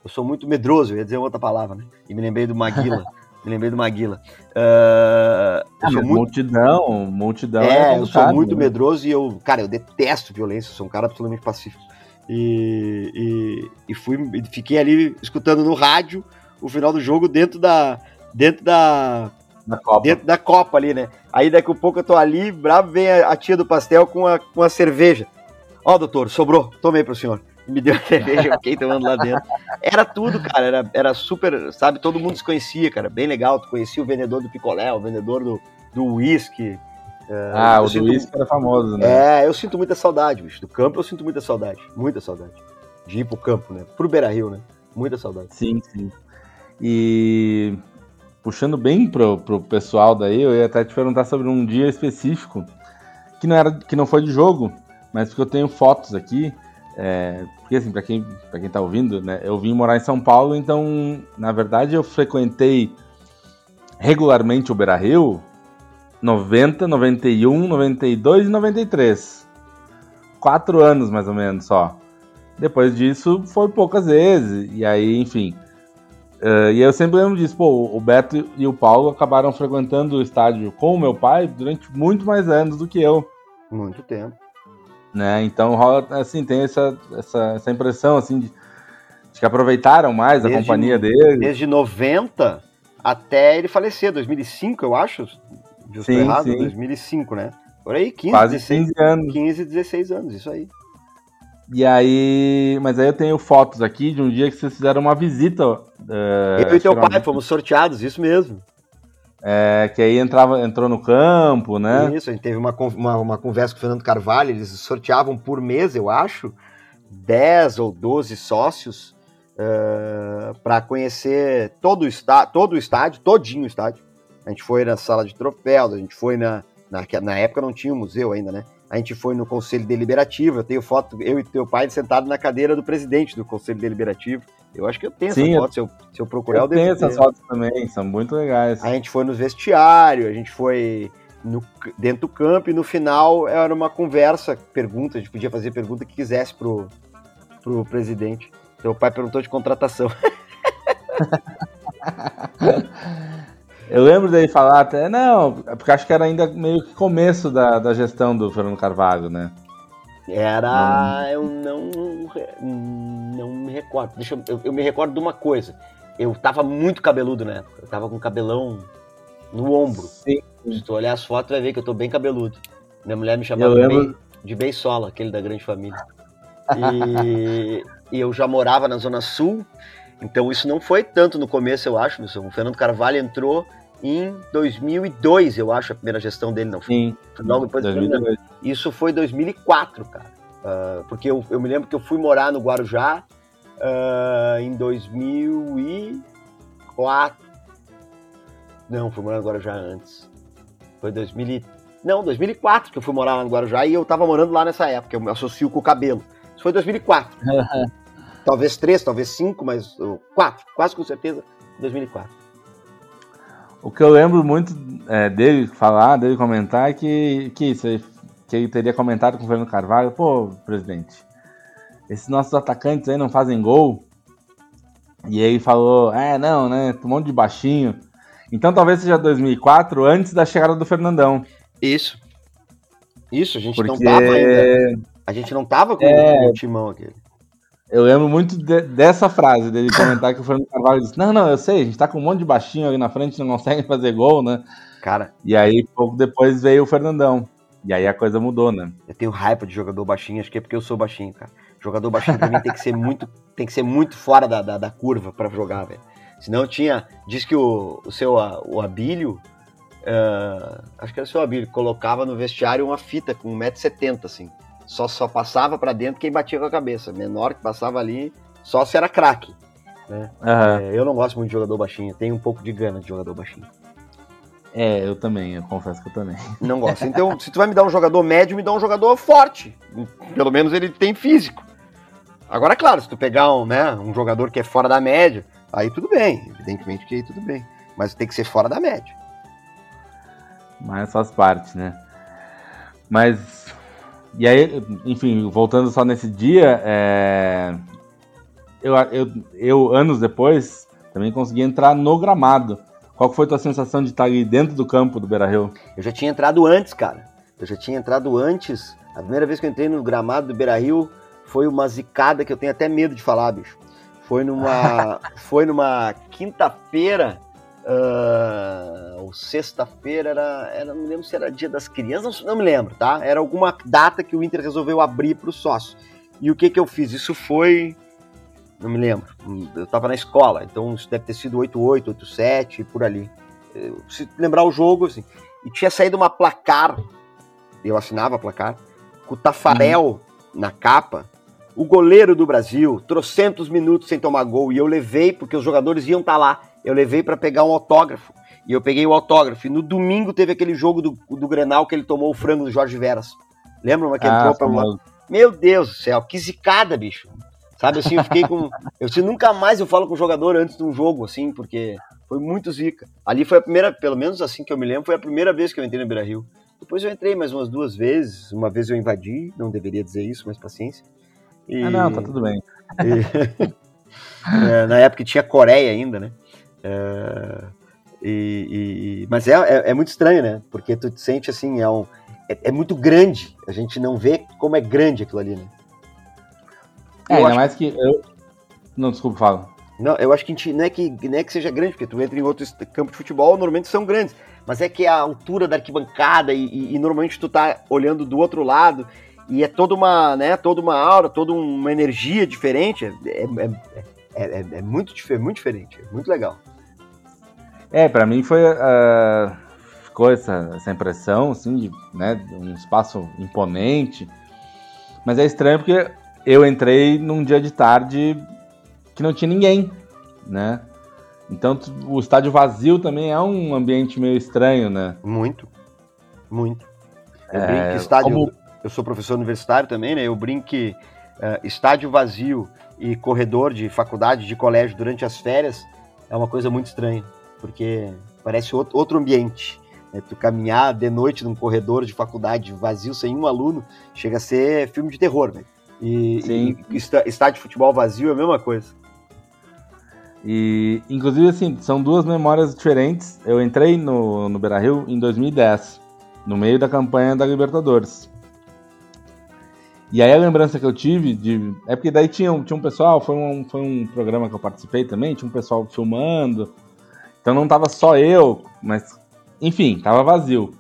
eu sou muito medroso, eu ia dizer outra palavra, né? E me lembrei do Maguila. (laughs) me lembrei do Maguila. Uh, eu sou muito... Multidão, multidão. É, é eu sou muito né? medroso e eu, cara, eu detesto violência, sou um cara absolutamente pacífico. E, e, e fui, fiquei ali escutando no rádio o final do jogo dentro da, dentro da, da Copa. Dentro da Copa ali, né? Aí daqui a pouco eu tô ali, bravo, vem a, a tia do pastel com a, com a cerveja. Ó, oh, doutor, sobrou, tomei pro senhor. Me deu a cerveja, eu fiquei tomando lá dentro. Era tudo, cara, era, era super, sabe? Todo mundo se conhecia, cara, bem legal. Tu conhecia o vendedor do picolé, o vendedor do, do whisky. É, ah, o do whisky era famoso, né? É, eu sinto muita saudade, bicho. Do campo eu sinto muita saudade, muita saudade. De ir pro campo, né? Pro Beira Rio, né? Muita saudade. Sim, sim. E puxando bem pro, pro pessoal daí, eu ia até te perguntar sobre um dia específico que não era que não foi de jogo, mas porque eu tenho fotos aqui. É, porque assim, para quem, pra quem tá ouvindo, né, eu vim morar em São Paulo, então, na verdade, eu frequentei regularmente o Beira Rio 90, 91, 92 e 93. Quatro anos mais ou menos só. Depois disso foi poucas vezes, e aí, enfim. Uh, e eu sempre lembro disso, pô, o Beto e o Paulo acabaram frequentando o estádio com o meu pai durante muito mais anos do que eu. Muito tempo. Né? Então rola, assim, tem essa, essa, essa impressão, assim, de, de que aproveitaram mais desde, a companhia dele. Desde 90 até ele falecer, 2005, eu acho. Sim, errado, sim. 2005, né? Por aí, 15, Quase 16, 15 anos. 15, 16 anos, isso aí. E aí. Mas aí eu tenho fotos aqui de um dia que vocês fizeram uma visita. Uh, eu e teu pai fomos sorteados, isso mesmo. É, que aí entrava, entrou no campo, né? Isso, a gente teve uma, uma, uma conversa com o Fernando Carvalho, eles sorteavam por mês, eu acho, 10 ou 12 sócios uh, para conhecer todo o, está, todo o estádio, todinho o estádio. A gente foi na sala de troféus, a gente foi na, na. Na época não tinha um museu ainda, né? A gente foi no Conselho Deliberativo, eu tenho foto, eu e teu pai sentado na cadeira do presidente do Conselho Deliberativo. Eu acho que eu tenho Sim, essa foto, se eu, se eu procurar eu, eu tenho essas fotos também, são muito legais. A gente foi no vestiário, a gente foi no, dentro do campo e no final era uma conversa, pergunta, a gente podia fazer pergunta que quisesse pro, pro presidente. Teu pai perguntou de contratação. (laughs) Eu lembro dele falar até, não, porque acho que era ainda meio que começo da, da gestão do Fernando Carvalho, né? Era. Hum. Eu não. Não me recordo. Deixa eu, eu, eu, me recordo de uma coisa. Eu tava muito cabeludo, né? Eu tava com cabelão no ombro. Sim. Se tu olhar as fotos, vai ver que eu tô bem cabeludo. Minha mulher me chamava bem, de Beisola, aquele da grande família. E, (laughs) e eu já morava na Zona Sul, então isso não foi tanto no começo, eu acho, O Fernando Carvalho entrou em 2002, eu acho, a primeira gestão dele, não Sim. Logo depois 2002. Isso foi 2004, cara. Uh, porque eu, eu, me lembro que eu fui morar no Guarujá uh, em 2004. Não, fui morar no Guarujá antes. Foi 2000 Não, 2004 que eu fui morar lá no Guarujá e eu tava morando lá nessa época, eu me associo com o cabelo. Isso foi 2004. (laughs) talvez três, talvez cinco, mas quatro, quase com certeza, 2004. O que eu lembro muito é, dele falar, dele comentar, é que, que isso, que ele teria comentado com o Fernando Carvalho, pô, presidente, esses nossos atacantes aí não fazem gol. E ele falou, é, não, né, um monte de baixinho. Então talvez seja 2004, antes da chegada do Fernandão. Isso. Isso, a gente Porque... não tava ainda. A gente não tava com é... o timão aquele. Eu lembro muito de, dessa frase, dele comentar que o Fernando Carvalho disse: Não, não, eu sei, a gente tá com um monte de baixinho ali na frente, não consegue (laughs) fazer gol, né? Cara. E aí, pouco depois veio o Fernandão. E aí a coisa mudou, né? Eu tenho raiva de jogador baixinho, acho que é porque eu sou baixinho, cara. Jogador baixinho pra mim tem que ser muito, (laughs) tem que ser muito fora da, da, da curva para jogar, velho. Senão tinha. Diz que o, o seu o Abílio. Uh, acho que era o seu Abílio, colocava no vestiário uma fita com 1,70m, assim. Só, só passava para dentro quem batia com a cabeça. Menor que passava ali, só se era craque. Né? Uhum. É, eu não gosto muito de jogador baixinho, tenho um pouco de gana de jogador baixinho. É, eu também, eu confesso que eu também. (laughs) Não gosto. Então, se tu vai me dar um jogador médio, me dá um jogador forte. Pelo menos ele tem físico. Agora, claro, se tu pegar um, né, um jogador que é fora da média, aí tudo bem. Evidentemente que aí tudo bem. Mas tem que ser fora da média. Mas faz parte, né? Mas e aí, enfim, voltando só nesse dia, é... eu, eu, eu, anos depois, também consegui entrar no gramado. Qual foi a tua sensação de estar ali dentro do campo do Beira-Rio? Eu já tinha entrado antes, cara. Eu já tinha entrado antes. A primeira vez que eu entrei no gramado do Beira-Rio foi uma zicada que eu tenho até medo de falar, bicho. Foi numa, (laughs) foi numa quinta-feira Uh, ou sexta-feira era, era, não me lembro se era dia das crianças, não, não, me lembro, tá? Era alguma data que o Inter resolveu abrir para o sócio. E o que que eu fiz? Isso foi, não me lembro, eu estava na escola, então isso deve ter sido 88, 87, por ali. Eu, se lembrar o jogo, assim, e tinha saído uma placar, eu assinava placar, com o Tafarel uhum. na capa, o goleiro do Brasil, trocentos minutos sem tomar gol, e eu levei porque os jogadores iam estar tá lá eu levei para pegar um autógrafo. E eu peguei o autógrafo. E no domingo teve aquele jogo do, do Grenal que ele tomou o frango do Jorge Veras. Lembra uma que ah, entrou pra uma... Meu Deus do céu, que zicada, bicho. Sabe assim, eu fiquei com. (laughs) Eu assim, nunca mais eu falo com o jogador antes de um jogo, assim, porque foi muito zica. Ali foi a primeira, pelo menos assim que eu me lembro, foi a primeira vez que eu entrei no Beira Rio. Depois eu entrei mais umas duas vezes. Uma vez eu invadi, não deveria dizer isso, mas paciência. E... Ah, não, tá tudo bem. E... (laughs) é, na época tinha Coreia ainda, né? É, e, e, mas é, é, é, muito estranho, né? Porque tu te sente assim, é, um, é, é, muito grande. A gente não vê como é grande aquilo ali, né? É, ainda acho... mais que eu. Não, desculpa, fala. Não, eu acho que, gente, não, é que não é que seja grande, porque tu entra em outros campos de futebol, normalmente são grandes. Mas é que a altura da arquibancada e, e, e normalmente tu tá olhando do outro lado e é toda uma, né, toda uma aura, toda uma energia diferente. É, é, é, é muito, muito diferente, é muito legal. É, para mim foi. Uh, ficou essa, essa impressão, assim, de, né, um espaço imponente. Mas é estranho porque eu entrei num dia de tarde que não tinha ninguém, né? Então o estádio vazio também é um ambiente meio estranho, né? Muito, muito. Eu é, brinco estádio. Como... Eu sou professor universitário também, né? Eu brinco que uh, estádio vazio e corredor de faculdade, de colégio durante as férias é uma coisa muito estranha porque parece outro ambiente. Né? Tu caminhar de noite num corredor de faculdade vazio, sem um aluno, chega a ser filme de terror, né? E, e estádio de futebol vazio é a mesma coisa. E, inclusive, assim, são duas memórias diferentes. Eu entrei no, no Beira Rio em 2010, no meio da campanha da Libertadores. E aí a lembrança que eu tive de. É porque daí tinha, tinha um pessoal, foi um, foi um programa que eu participei também, tinha um pessoal filmando, então não tava só eu, mas enfim, tava vazio.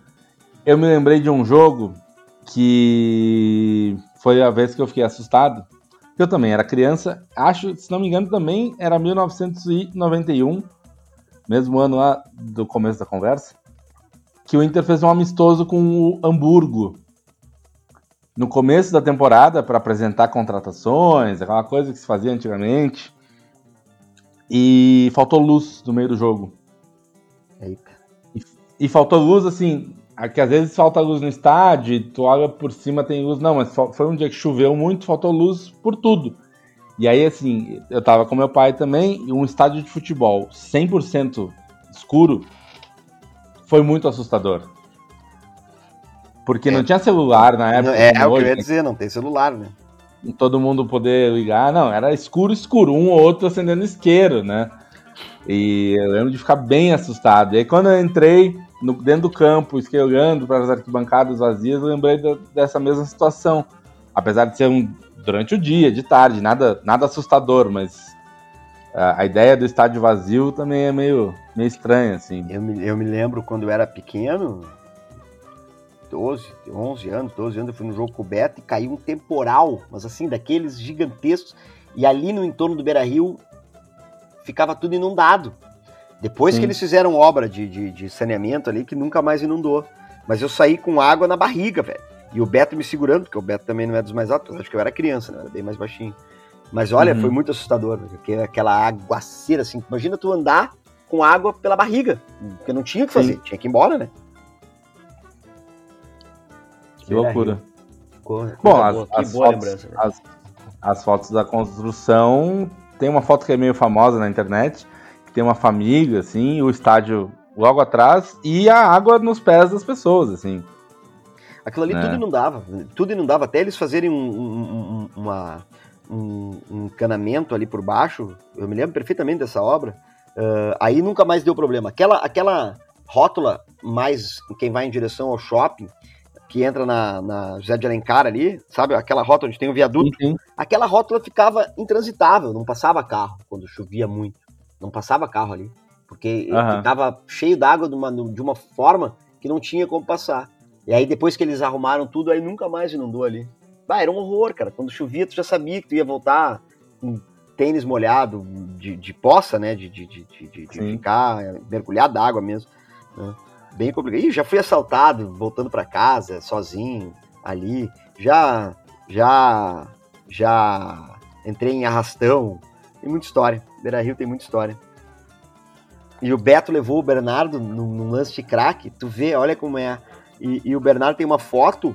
Eu me lembrei de um jogo que foi a vez que eu fiquei assustado. Eu também era criança, acho, se não me engano, também era 1991, mesmo ano lá do começo da conversa, que o Inter fez um amistoso com o Hamburgo. No começo da temporada, para apresentar contratações, aquela coisa que se fazia antigamente. E faltou luz no meio do jogo. Eita. E, e faltou luz, assim, que às vezes falta luz no estádio, tu olha por cima tem luz. Não, mas foi um dia que choveu muito, faltou luz por tudo. E aí, assim, eu tava com meu pai também, e um estádio de futebol 100% escuro foi muito assustador. Porque é. não tinha celular na época. É, é o que eu ia dizer, não tem celular, né? todo mundo poder ligar. Não, era escuro, escuro, um ou outro acendendo isqueiro, né? E eu lembro de ficar bem assustado. E aí quando eu entrei no, dentro do campo, olhando para as arquibancadas vazias, eu lembrei dessa mesma situação. apesar de ser um durante o dia, de tarde, nada, nada assustador, mas a, a ideia do estádio vazio também é meio, meio estranha, assim. Eu me, eu me lembro quando eu era pequeno, 12, 11 anos, 12 anos, eu fui no jogo com o Beto e caiu um temporal, mas assim, daqueles gigantescos, e ali no entorno do Beira-Rio ficava tudo inundado. Depois Sim. que eles fizeram obra de, de, de, saneamento ali, que nunca mais inundou. Mas eu saí com água na barriga, velho. E o Beto me segurando, porque o Beto também não é dos mais altos, acho que eu era criança, né? Era bem mais baixinho. Mas olha, uhum. foi muito assustador, porque aquela aguaceira assim. Imagina tu andar com água pela barriga, porque não tinha o que fazer, Sim. tinha que ir embora, né? Que loucura. Bom, as, as, fotos, as, as fotos da construção, tem uma foto que é meio famosa na internet, que tem uma família, assim, o estádio logo atrás e a água nos pés das pessoas, assim. Aquilo ali é. tudo inundava, tudo inundava, até eles fazerem um, um, uma, um, um encanamento ali por baixo, eu me lembro perfeitamente dessa obra, uh, aí nunca mais deu problema. Aquela, aquela rótula mais quem vai em direção ao shopping, que entra na, na José de Alencar ali, sabe? Aquela rótula onde tem um viaduto, uhum. aquela rótula ficava intransitável, não passava carro quando chovia muito, não passava carro ali, porque uhum. ficava cheio d'água de uma, de uma forma que não tinha como passar. E aí depois que eles arrumaram tudo, aí nunca mais inundou ali. Bah, era um horror, cara. Quando chovia, tu já sabia que tu ia voltar com tênis molhado, de, de poça, né? De, de, de, de, de ficar mergulhado d'água mesmo. Né? Bem complicado. Ih, já fui assaltado voltando para casa, sozinho, ali. Já, já, já entrei em arrastão. Tem muita história. Beira Rio tem muita história. E o Beto levou o Bernardo num, num lance de craque. Tu vê, olha como é e, e o Bernardo tem uma foto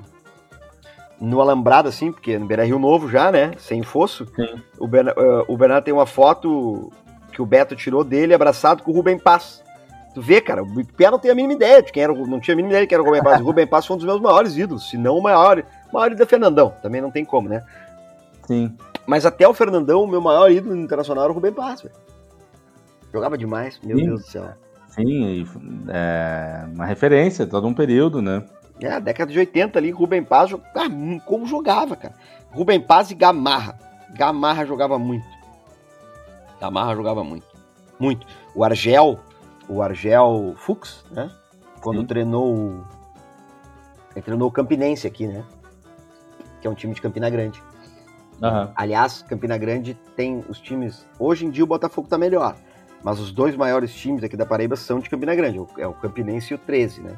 no alambrado, assim, porque no Beira Rio Novo já, né? Sem fosso. Sim. O, Bernardo, uh, o Bernardo tem uma foto que o Beto tirou dele abraçado com o Rubem Paz. Tu vê, cara, o Pé não tem a mínima ideia de quem era, não tinha a mínima ideia de quem era o Rubem Paz. O (laughs) Rubem Paz foi um dos meus maiores ídolos, se não o maior, maior ídolo é Fernandão, também não tem como, né? Sim. Mas até o Fernandão, o meu maior ídolo internacional era o Rubem Paz, velho. Jogava demais, meu Sim. Deus do céu. Sim, é uma referência, todo um período, né? É, década de 80 ali, Rubem Paz, ah, como jogava, cara. Rubem Paz e Gamarra. Gamarra jogava muito. Gamarra jogava muito. Muito. O Argel, o Argel Fux, né? Quando Sim. treinou ele treinou o Campinense aqui, né? Que é um time de Campina Grande. Uhum. Aliás, Campina Grande tem os times. Hoje em dia o Botafogo tá melhor. Mas os dois maiores times aqui da Paraíba são de Campina Grande, é o Campinense e o 13, né?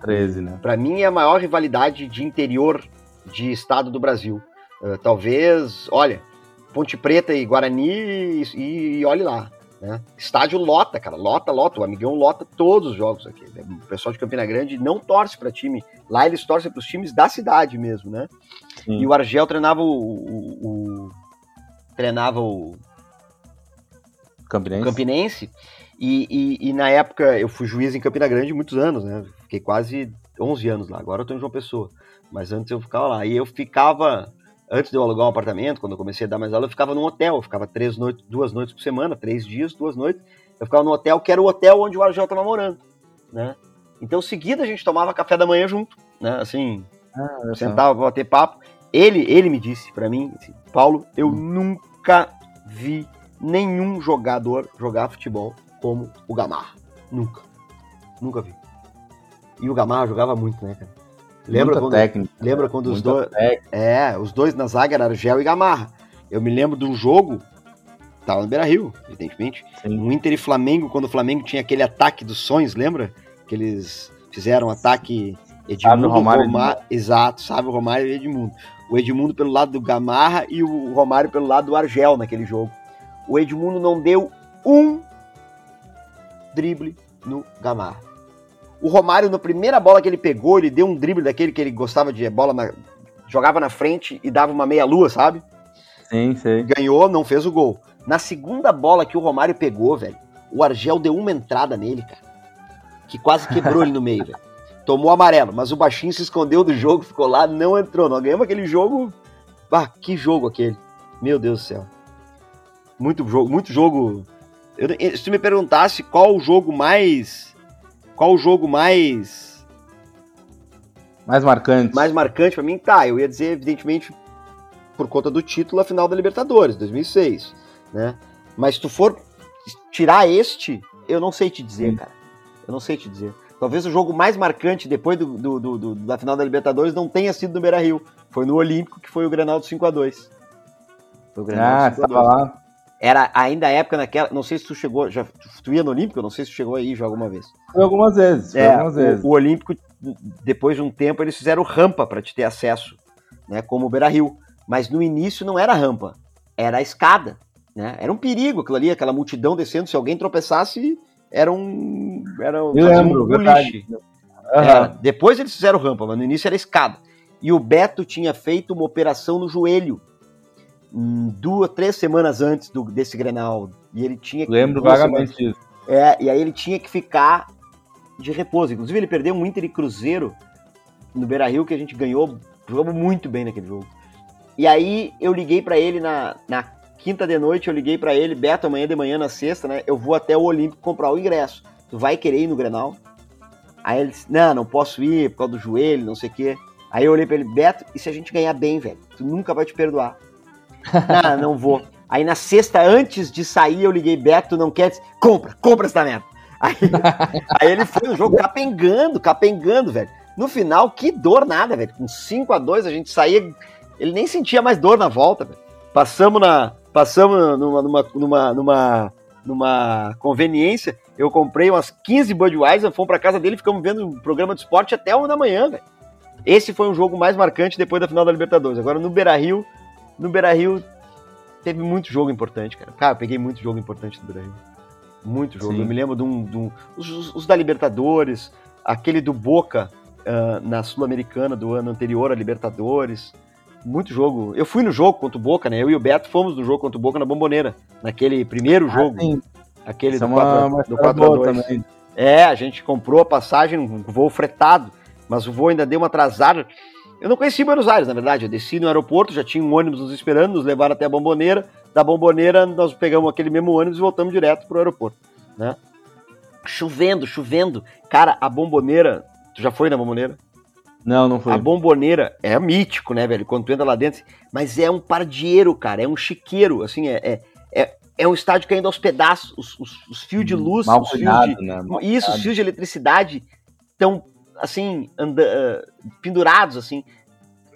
13, né? Para mim é a maior rivalidade de interior de estado do Brasil. Uh, talvez, olha, Ponte Preta e Guarani e, e, olhe lá. Né? Estádio lota, cara, lota, lota. O amigão lota todos os jogos aqui. O pessoal de Campina Grande não torce para time. Lá eles torcem para os times da cidade mesmo, né? Sim. E o Argel treinava o, o, o treinava o Campinense. Campinense e, e, e, na época eu fui juiz em Campina Grande muitos anos, né? Fiquei quase 11 anos lá. Agora eu tô em João Pessoa. Mas antes eu ficava lá. E eu ficava, antes de eu alugar um apartamento, quando eu comecei a dar mais aula, eu ficava num hotel. Eu ficava três noites, duas noites por semana, três dias, duas noites. Eu ficava no hotel, que era o hotel onde o Argel tava morando, né? Então, seguida, a gente tomava café da manhã junto, né? Assim, ah, sentava pra bater papo. Ele, ele me disse para mim, assim, Paulo, eu hum. nunca vi nenhum jogador jogar futebol como o Gamarra. Nunca. Nunca vi. E o Gamarra jogava muito, né, cara? Lembra quando, técnica, lembra quando os dois. É, os dois na zaga eram Argel e Gamarra. Eu me lembro de um jogo. Tava no Beira Rio, evidentemente. Sim. Um Inter e Flamengo, quando o Flamengo tinha aquele ataque dos sonhos, lembra? Que eles fizeram um ataque Edmundo, Romário, Romário Exato, sabe o Romário e Edmundo. O Edmundo pelo lado do Gamarra e o Romário pelo lado do Argel naquele jogo o Edmundo não deu um drible no Gamarra. O Romário, na primeira bola que ele pegou, ele deu um drible daquele que ele gostava de bola, na, jogava na frente e dava uma meia-lua, sabe? Sim, sim. Ganhou, não fez o gol. Na segunda bola que o Romário pegou, velho, o Argel deu uma entrada nele, cara. Que quase quebrou ele no (laughs) meio, velho. Tomou amarelo, mas o baixinho se escondeu do jogo, ficou lá, não entrou. Nós ganhamos aquele jogo. Ah, que jogo aquele. Meu Deus do céu. Muito jogo, muito jogo. Eu, se tu me perguntasse qual o jogo mais. Qual o jogo mais. Mais marcante. Mais marcante para mim, tá. Eu ia dizer, evidentemente, por conta do título a final da Libertadores, 2006, né? Mas se tu for tirar este, eu não sei te dizer, cara. Eu não sei te dizer. Talvez o jogo mais marcante depois do, do, do, do da final da Libertadores não tenha sido no Beira-Rio. Foi no Olímpico, que foi o Grenal do 5x2. Foi o Grenal ah, estava lá. Era ainda a época naquela. Não sei se tu chegou. Já, tu ia no Olímpico? Não sei se tu chegou aí já alguma vez. Foi algumas vezes. Foi é, algumas vezes. O, o, Olímpico, depois de um tempo, eles fizeram rampa para te ter acesso, né? Como o Beira Rio. Mas no início não era rampa, era a escada. Né? Era um perigo aquilo ali, aquela multidão descendo. Se alguém tropeçasse, era um. Era Eu lembro, um verdade. Uhum. Era, depois eles fizeram rampa, mas no início era escada. E o Beto tinha feito uma operação no joelho duas, três semanas antes do, desse Grenal. E ele tinha que. Lembro vagamente disso. É, e aí ele tinha que ficar de repouso. Inclusive, ele perdeu um Inter e Cruzeiro no Beira Rio que a gente ganhou. Jogamos muito bem naquele jogo. E aí eu liguei para ele na, na quinta de noite, eu liguei para ele, Beto, amanhã de manhã na sexta, né? Eu vou até o Olímpico comprar o ingresso. Tu vai querer ir no Grenal? Aí ele disse, não, não posso ir por causa do joelho, não sei o quê. Aí eu olhei pra ele, Beto, e se a gente ganhar bem, velho? Tu nunca vai te perdoar. Não, não vou. Aí na sexta, antes de sair, eu liguei, Beto, não quer? Compra, compra essa merda. Aí, (laughs) aí ele foi no jogo capengando, capengando, velho. No final, que dor nada, velho. Com 5 a 2 a gente saía, ele nem sentia mais dor na volta, velho. Passamos na, passamos numa, numa, numa, numa, numa conveniência, eu comprei umas 15 Budweiser, fomos pra casa dele, ficamos vendo um programa de esporte até uma da manhã, velho. Esse foi um jogo mais marcante depois da final da Libertadores. Agora no Beira-Rio, no Beira-Rio teve muito jogo importante, cara. Cara, eu peguei muito jogo importante no Beira-Rio. Muito jogo. Sim. Eu me lembro de um, de um os, os, da Libertadores, aquele do Boca uh, na Sul-Americana do ano anterior a Libertadores muito jogo. Eu fui no jogo contra o Boca, né? Eu e o Beto fomos no jogo contra o Boca na Bomboneira, naquele primeiro ah, jogo. Sim. Aquele Isso do 4 é 2 também. É, a gente comprou a passagem, um voo fretado, mas o voo ainda deu uma atrasada. Eu não conheci Buenos Aires, na verdade. Eu desci no aeroporto, já tinha um ônibus nos esperando, nos levaram até a Bomboneira. Da Bomboneira, nós pegamos aquele mesmo ônibus e voltamos direto pro aeroporto, né? Chovendo, chovendo. Cara, a Bomboneira... Tu já foi na Bomboneira? Não, não foi. A bomboneira é mítico, né, velho? Quando tu entra lá dentro, mas é um pardieiro, cara, é um chiqueiro, assim, é, é, é, é um estádio caindo aos pedaços, os, os, os fios de luz, Mal os cuidado, fios de, né? isso, os fios de eletricidade estão, assim, anda, uh, pendurados, assim,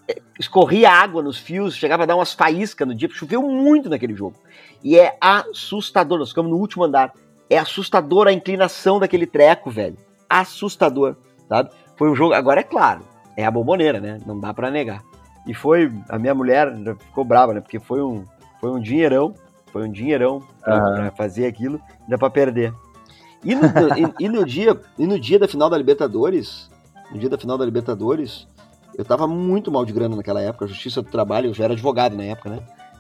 é, escorria água nos fios, chegava a dar umas faíscas no dia, choveu muito naquele jogo. E é assustador, nós ficamos no último andar, é assustador a inclinação daquele treco, velho, assustador, sabe? Foi um jogo, agora é claro, é a bomboneira, né? Não dá para negar. E foi, a minha mulher ficou brava, né? Porque foi um, foi um dinheirão, foi um dinheirão uhum. pra fazer aquilo, ainda pra perder. E no, e, e, no dia, e no dia da final da Libertadores, no dia da final da Libertadores, eu tava muito mal de grana naquela época, a Justiça do Trabalho, eu já era advogado na época, né?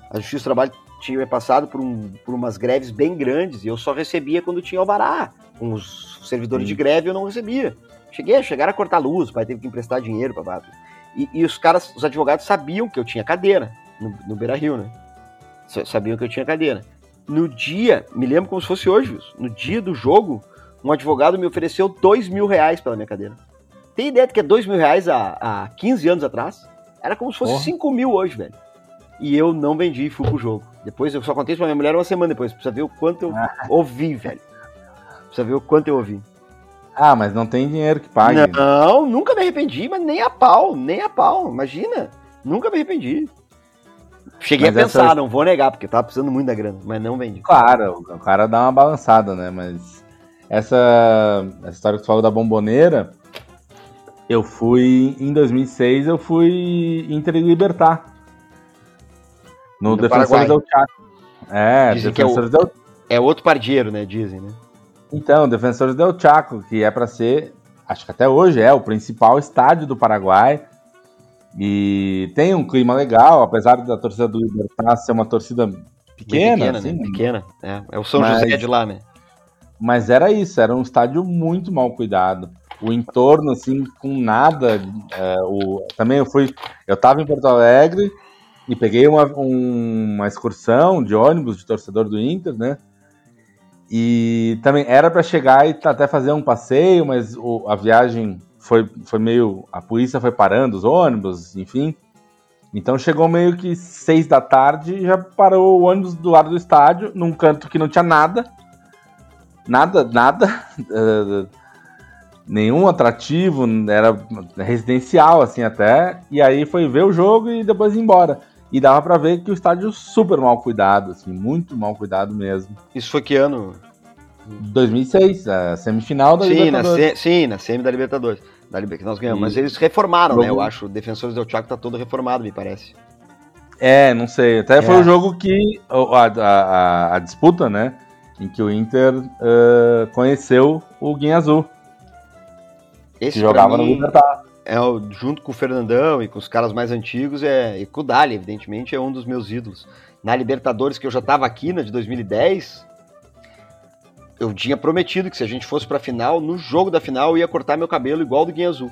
A Justiça do Trabalho tinha passado por, um, por umas greves bem grandes e eu só recebia quando tinha alvará. Com os servidores Sim. de greve eu não recebia. Cheguei, chegaram a cortar luz, o pai teve que emprestar dinheiro para e, e os caras, os advogados sabiam que eu tinha cadeira no, no Beira Rio, né? Sabiam que eu tinha cadeira. No dia, me lembro como se fosse hoje, no dia do jogo, um advogado me ofereceu dois mil reais pela minha cadeira. Tem ideia de que é dois mil reais há, há 15 anos atrás? Era como se fosse oh. 5 mil hoje, velho. E eu não vendi e fui pro jogo. Depois eu só contei isso pra minha mulher uma semana depois. Precisa ver o quanto eu (laughs) ouvi, velho. Precisa ver o quanto eu ouvi. Ah, mas não tem dinheiro que pague. Não, nunca me arrependi, mas nem a pau, nem a pau. Imagina, nunca me arrependi. Cheguei mas a pensar, essa... não vou negar, porque tava precisando muito da grana, mas não vendi. Claro, o cara dá uma balançada, né? Mas essa, essa história que tu falou da bomboneira, eu fui, em 2006, eu fui Inter Libertar. No, Defensores del Chaco. É, Dizem Defensores é, o, del... é outro pardieiro, né? Dizem, né? Então, Defensores del Chaco, que é para ser, acho que até hoje é o principal estádio do Paraguai. E tem um clima legal, apesar da torcida do Libertar ser uma torcida pequena. pequena, assim, né? pequena. É, é o São mas, José de lá, né? Mas era isso, era um estádio muito mal cuidado. O entorno, assim, com nada. É, o, também eu fui. Eu tava em Porto Alegre e peguei uma, um, uma excursão de ônibus de torcedor do Inter, né? E também era para chegar e até fazer um passeio, mas o, a viagem foi, foi meio. A polícia foi parando os ônibus, enfim. Então chegou meio que seis da tarde e já parou o ônibus do lado do estádio, num canto que não tinha nada. Nada, nada. Uh, (laughs) nenhum atrativo, era residencial assim até. E aí foi ver o jogo e depois ir embora. E dava para ver que o estádio super mal cuidado, assim, muito mal cuidado mesmo. Isso foi que ano? 2006, a semifinal da sim, Libertadores. Na sim, na semi da Libertadores. Da Liber... que nós ganhamos. Mas eles reformaram, né? Eu acho. O Defensores do Chaco tá todo reformado, me parece. É, não sei. Até é. foi o jogo que. A, a, a, disputa, né? Em que o Inter uh, conheceu o Guinha Azul. Esse que jogava mim, no Libertar. É, junto com o Fernandão e com os caras mais antigos, é, e com o Dali, evidentemente, é um dos meus ídolos. Na Libertadores, que eu já tava aqui, na de 2010, eu tinha prometido que se a gente fosse pra final, no jogo da final eu ia cortar meu cabelo igual do Guinha Azul.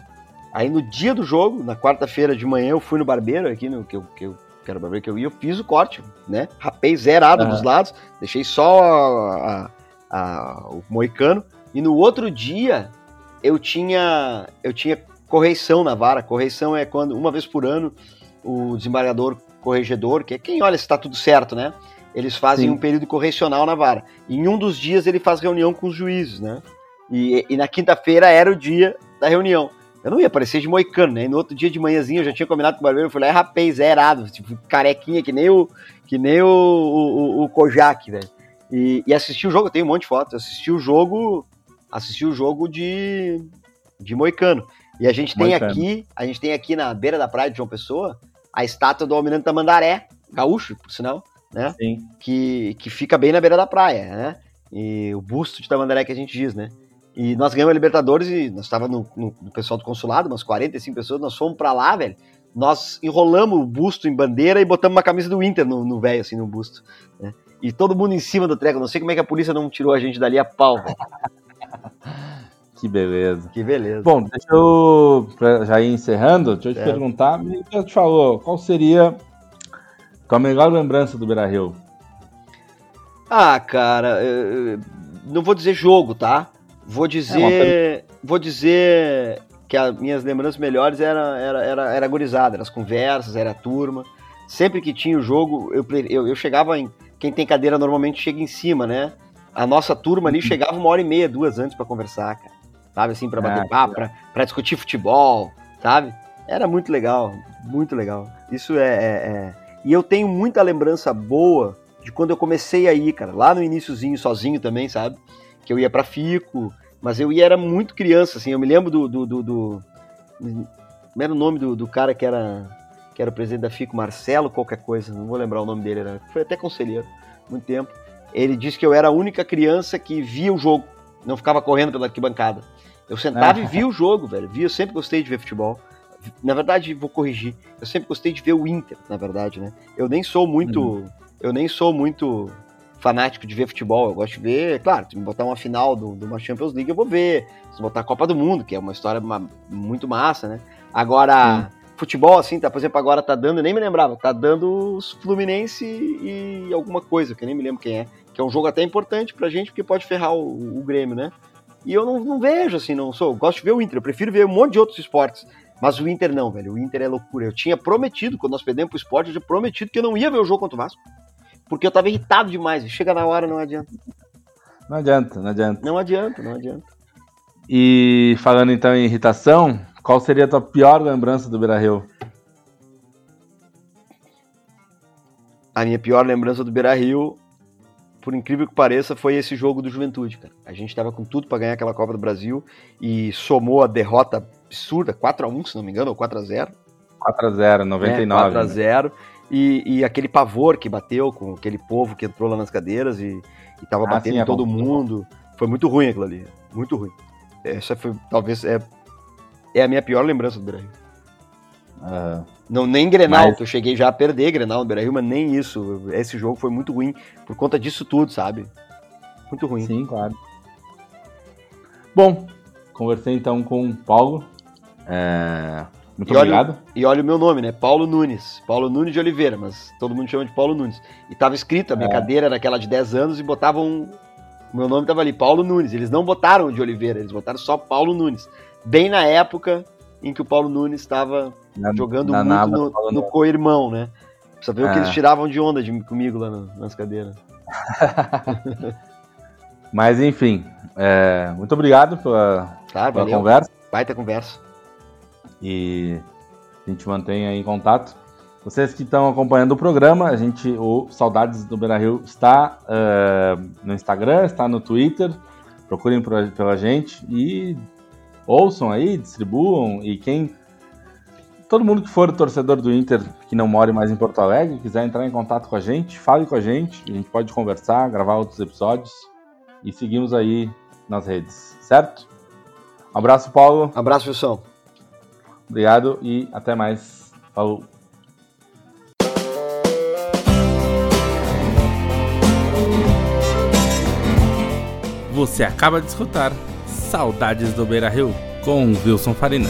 Aí no dia do jogo, na quarta-feira de manhã, eu fui no barbeiro aqui, no, que, eu, que, eu, que era o barbeiro que eu ia, eu fiz o corte, né? Rapei zerado dos lados, deixei só a, a, a, o moicano. E no outro dia, eu tinha, eu tinha correição na vara. Correição é quando, uma vez por ano, o desembargador corregedor, que é quem olha se está tudo certo, né? Eles fazem Sim. um período correcional na vara. E em um dos dias ele faz reunião com os juízes, né? E, e na quinta-feira era o dia da reunião. Eu não ia aparecer de moicano, né? E no outro dia de manhãzinho eu já tinha combinado com o barbeiro, eu fui lá e rapei, zerado, tipo, carequinha, que nem o, que nem o, o, o Kojak, velho. E, e assisti o jogo, eu tenho um monte de fotos, assisti o jogo, assisti o jogo de, de moicano. E a gente tem moicano. aqui, a gente tem aqui na beira da praia de João Pessoa, a estátua do Almirante Tamandaré, gaúcho, por sinal, né? Sim. Que, que fica bem na beira da praia, né? E o busto de Tamandaré que a gente diz, né? E nós ganhamos a Libertadores e nós estava no, no, no, pessoal do consulado, umas 45 pessoas, nós fomos para lá, velho. Nós enrolamos o busto em bandeira e botamos uma camisa do Inter no velho, assim, no busto. Né? E todo mundo em cima do treco. Não sei como é que a polícia não tirou a gente dali a pau, velho. (laughs) Que beleza. Que beleza. Bom, deixa eu já ir encerrando, deixa eu te é. perguntar, você te falou, qual seria tua melhor lembrança do Beira Rio? Ah, cara, não vou dizer jogo, tá? Vou dizer. É vou dizer que as minhas lembranças melhores era, era, era, era gurizada, eram as conversas, era a turma. Sempre que tinha o jogo, eu, eu, eu chegava em. Quem tem cadeira normalmente chega em cima, né? A nossa turma ali uhum. chegava uma hora e meia, duas antes para conversar, cara. Sabe, assim, pra bater ah, papo, pra, pra discutir futebol, sabe? Era muito legal, muito legal. Isso é, é, é e eu tenho muita lembrança boa de quando eu comecei aí, cara, lá no iníciozinho, sozinho também, sabe? Que eu ia para Fico, mas eu ia, era muito criança, assim, eu me lembro do. do, do, do como era o nome do, do cara que era, que era o presidente da Fico, Marcelo, qualquer coisa, não vou lembrar o nome dele, era, foi até conselheiro, muito tempo. Ele disse que eu era a única criança que via o jogo, não ficava correndo pela arquibancada. Eu sentava e via o jogo, velho. Via, eu sempre gostei de ver futebol na verdade, vou corrigir. Eu sempre gostei de ver o Inter, na verdade, né? Eu nem sou muito. Uhum. Eu nem sou muito fanático de ver futebol. Eu gosto de ver, claro, se me botar uma final de uma Champions League, eu vou ver. Se botar a Copa do Mundo, que é uma história muito massa, né? Agora, uhum. futebol, assim, tá, por exemplo, agora tá dando, eu nem me lembrava, tá dando os Fluminense e alguma coisa, que eu nem me lembro quem é. Que é um jogo até importante pra gente, porque pode ferrar o, o Grêmio, né? E eu não, não, vejo, assim, não sou. Gosto de ver o Inter, eu prefiro ver um monte de outros esportes. Mas o Inter não, velho. O Inter é loucura. Eu tinha prometido, quando nós perdemos pro esporte, eu tinha prometido que eu não ia ver o jogo contra o Vasco. Porque eu tava irritado demais. Chega na hora, não adianta. Não adianta, não adianta. Não adianta, não adianta. E falando então em irritação, qual seria a tua pior lembrança do Beira Rio? A minha pior lembrança do Beira Rio, por incrível que pareça, foi esse jogo do Juventude, cara. A gente tava com tudo para ganhar aquela Copa do Brasil e somou a derrota absurda, 4x1, se não me engano, ou 4x0. 4x0, 99. É, 4x0. Né? E, e, aquele pavor que bateu com aquele povo que entrou lá nas cadeiras e, e tava ah, batendo sim, em é todo mundo. Foi muito ruim aquilo ali. Muito ruim. Essa foi, talvez, é, é a minha pior lembrança do Brasil. Uh, não, nem Grenal, mas... que eu cheguei já a perder Grenal no Beira-Rio, mas nem isso. Esse jogo foi muito ruim por conta disso tudo, sabe? Muito ruim. Sim, claro. Bom, conversei então com o Paulo, é... Muito e obrigado. Olha, e olha o meu nome, né? Paulo Nunes. Paulo Nunes de Oliveira, mas todo mundo chama de Paulo Nunes. E tava escrito, a minha é. cadeira era aquela de 10 anos e botavam. O meu nome tava ali, Paulo Nunes. Eles não botaram de Oliveira, eles botaram só Paulo Nunes. Bem na época em que o Paulo Nunes estava jogando muito no, no co-irmão, né? Precisa ver é. o que eles tiravam de onda de, comigo lá no, nas cadeiras. (laughs) Mas enfim, é, muito obrigado pela, tá, pela conversa. Baita conversa. E a gente mantém aí em contato. Vocês que estão acompanhando o programa, a gente, o Saudades do Beira Rio está uh, no Instagram, está no Twitter. Procurem por, pela gente e ouçam aí, distribuam. E quem. Todo mundo que for torcedor do Inter, que não mora mais em Porto Alegre, quiser entrar em contato com a gente, fale com a gente. A gente pode conversar, gravar outros episódios. E seguimos aí nas redes, certo? Abraço, Paulo. Abraço, Wilson. Obrigado e até mais. Falou. Você acaba de escutar Saudades do Beira Rio com Wilson Farina.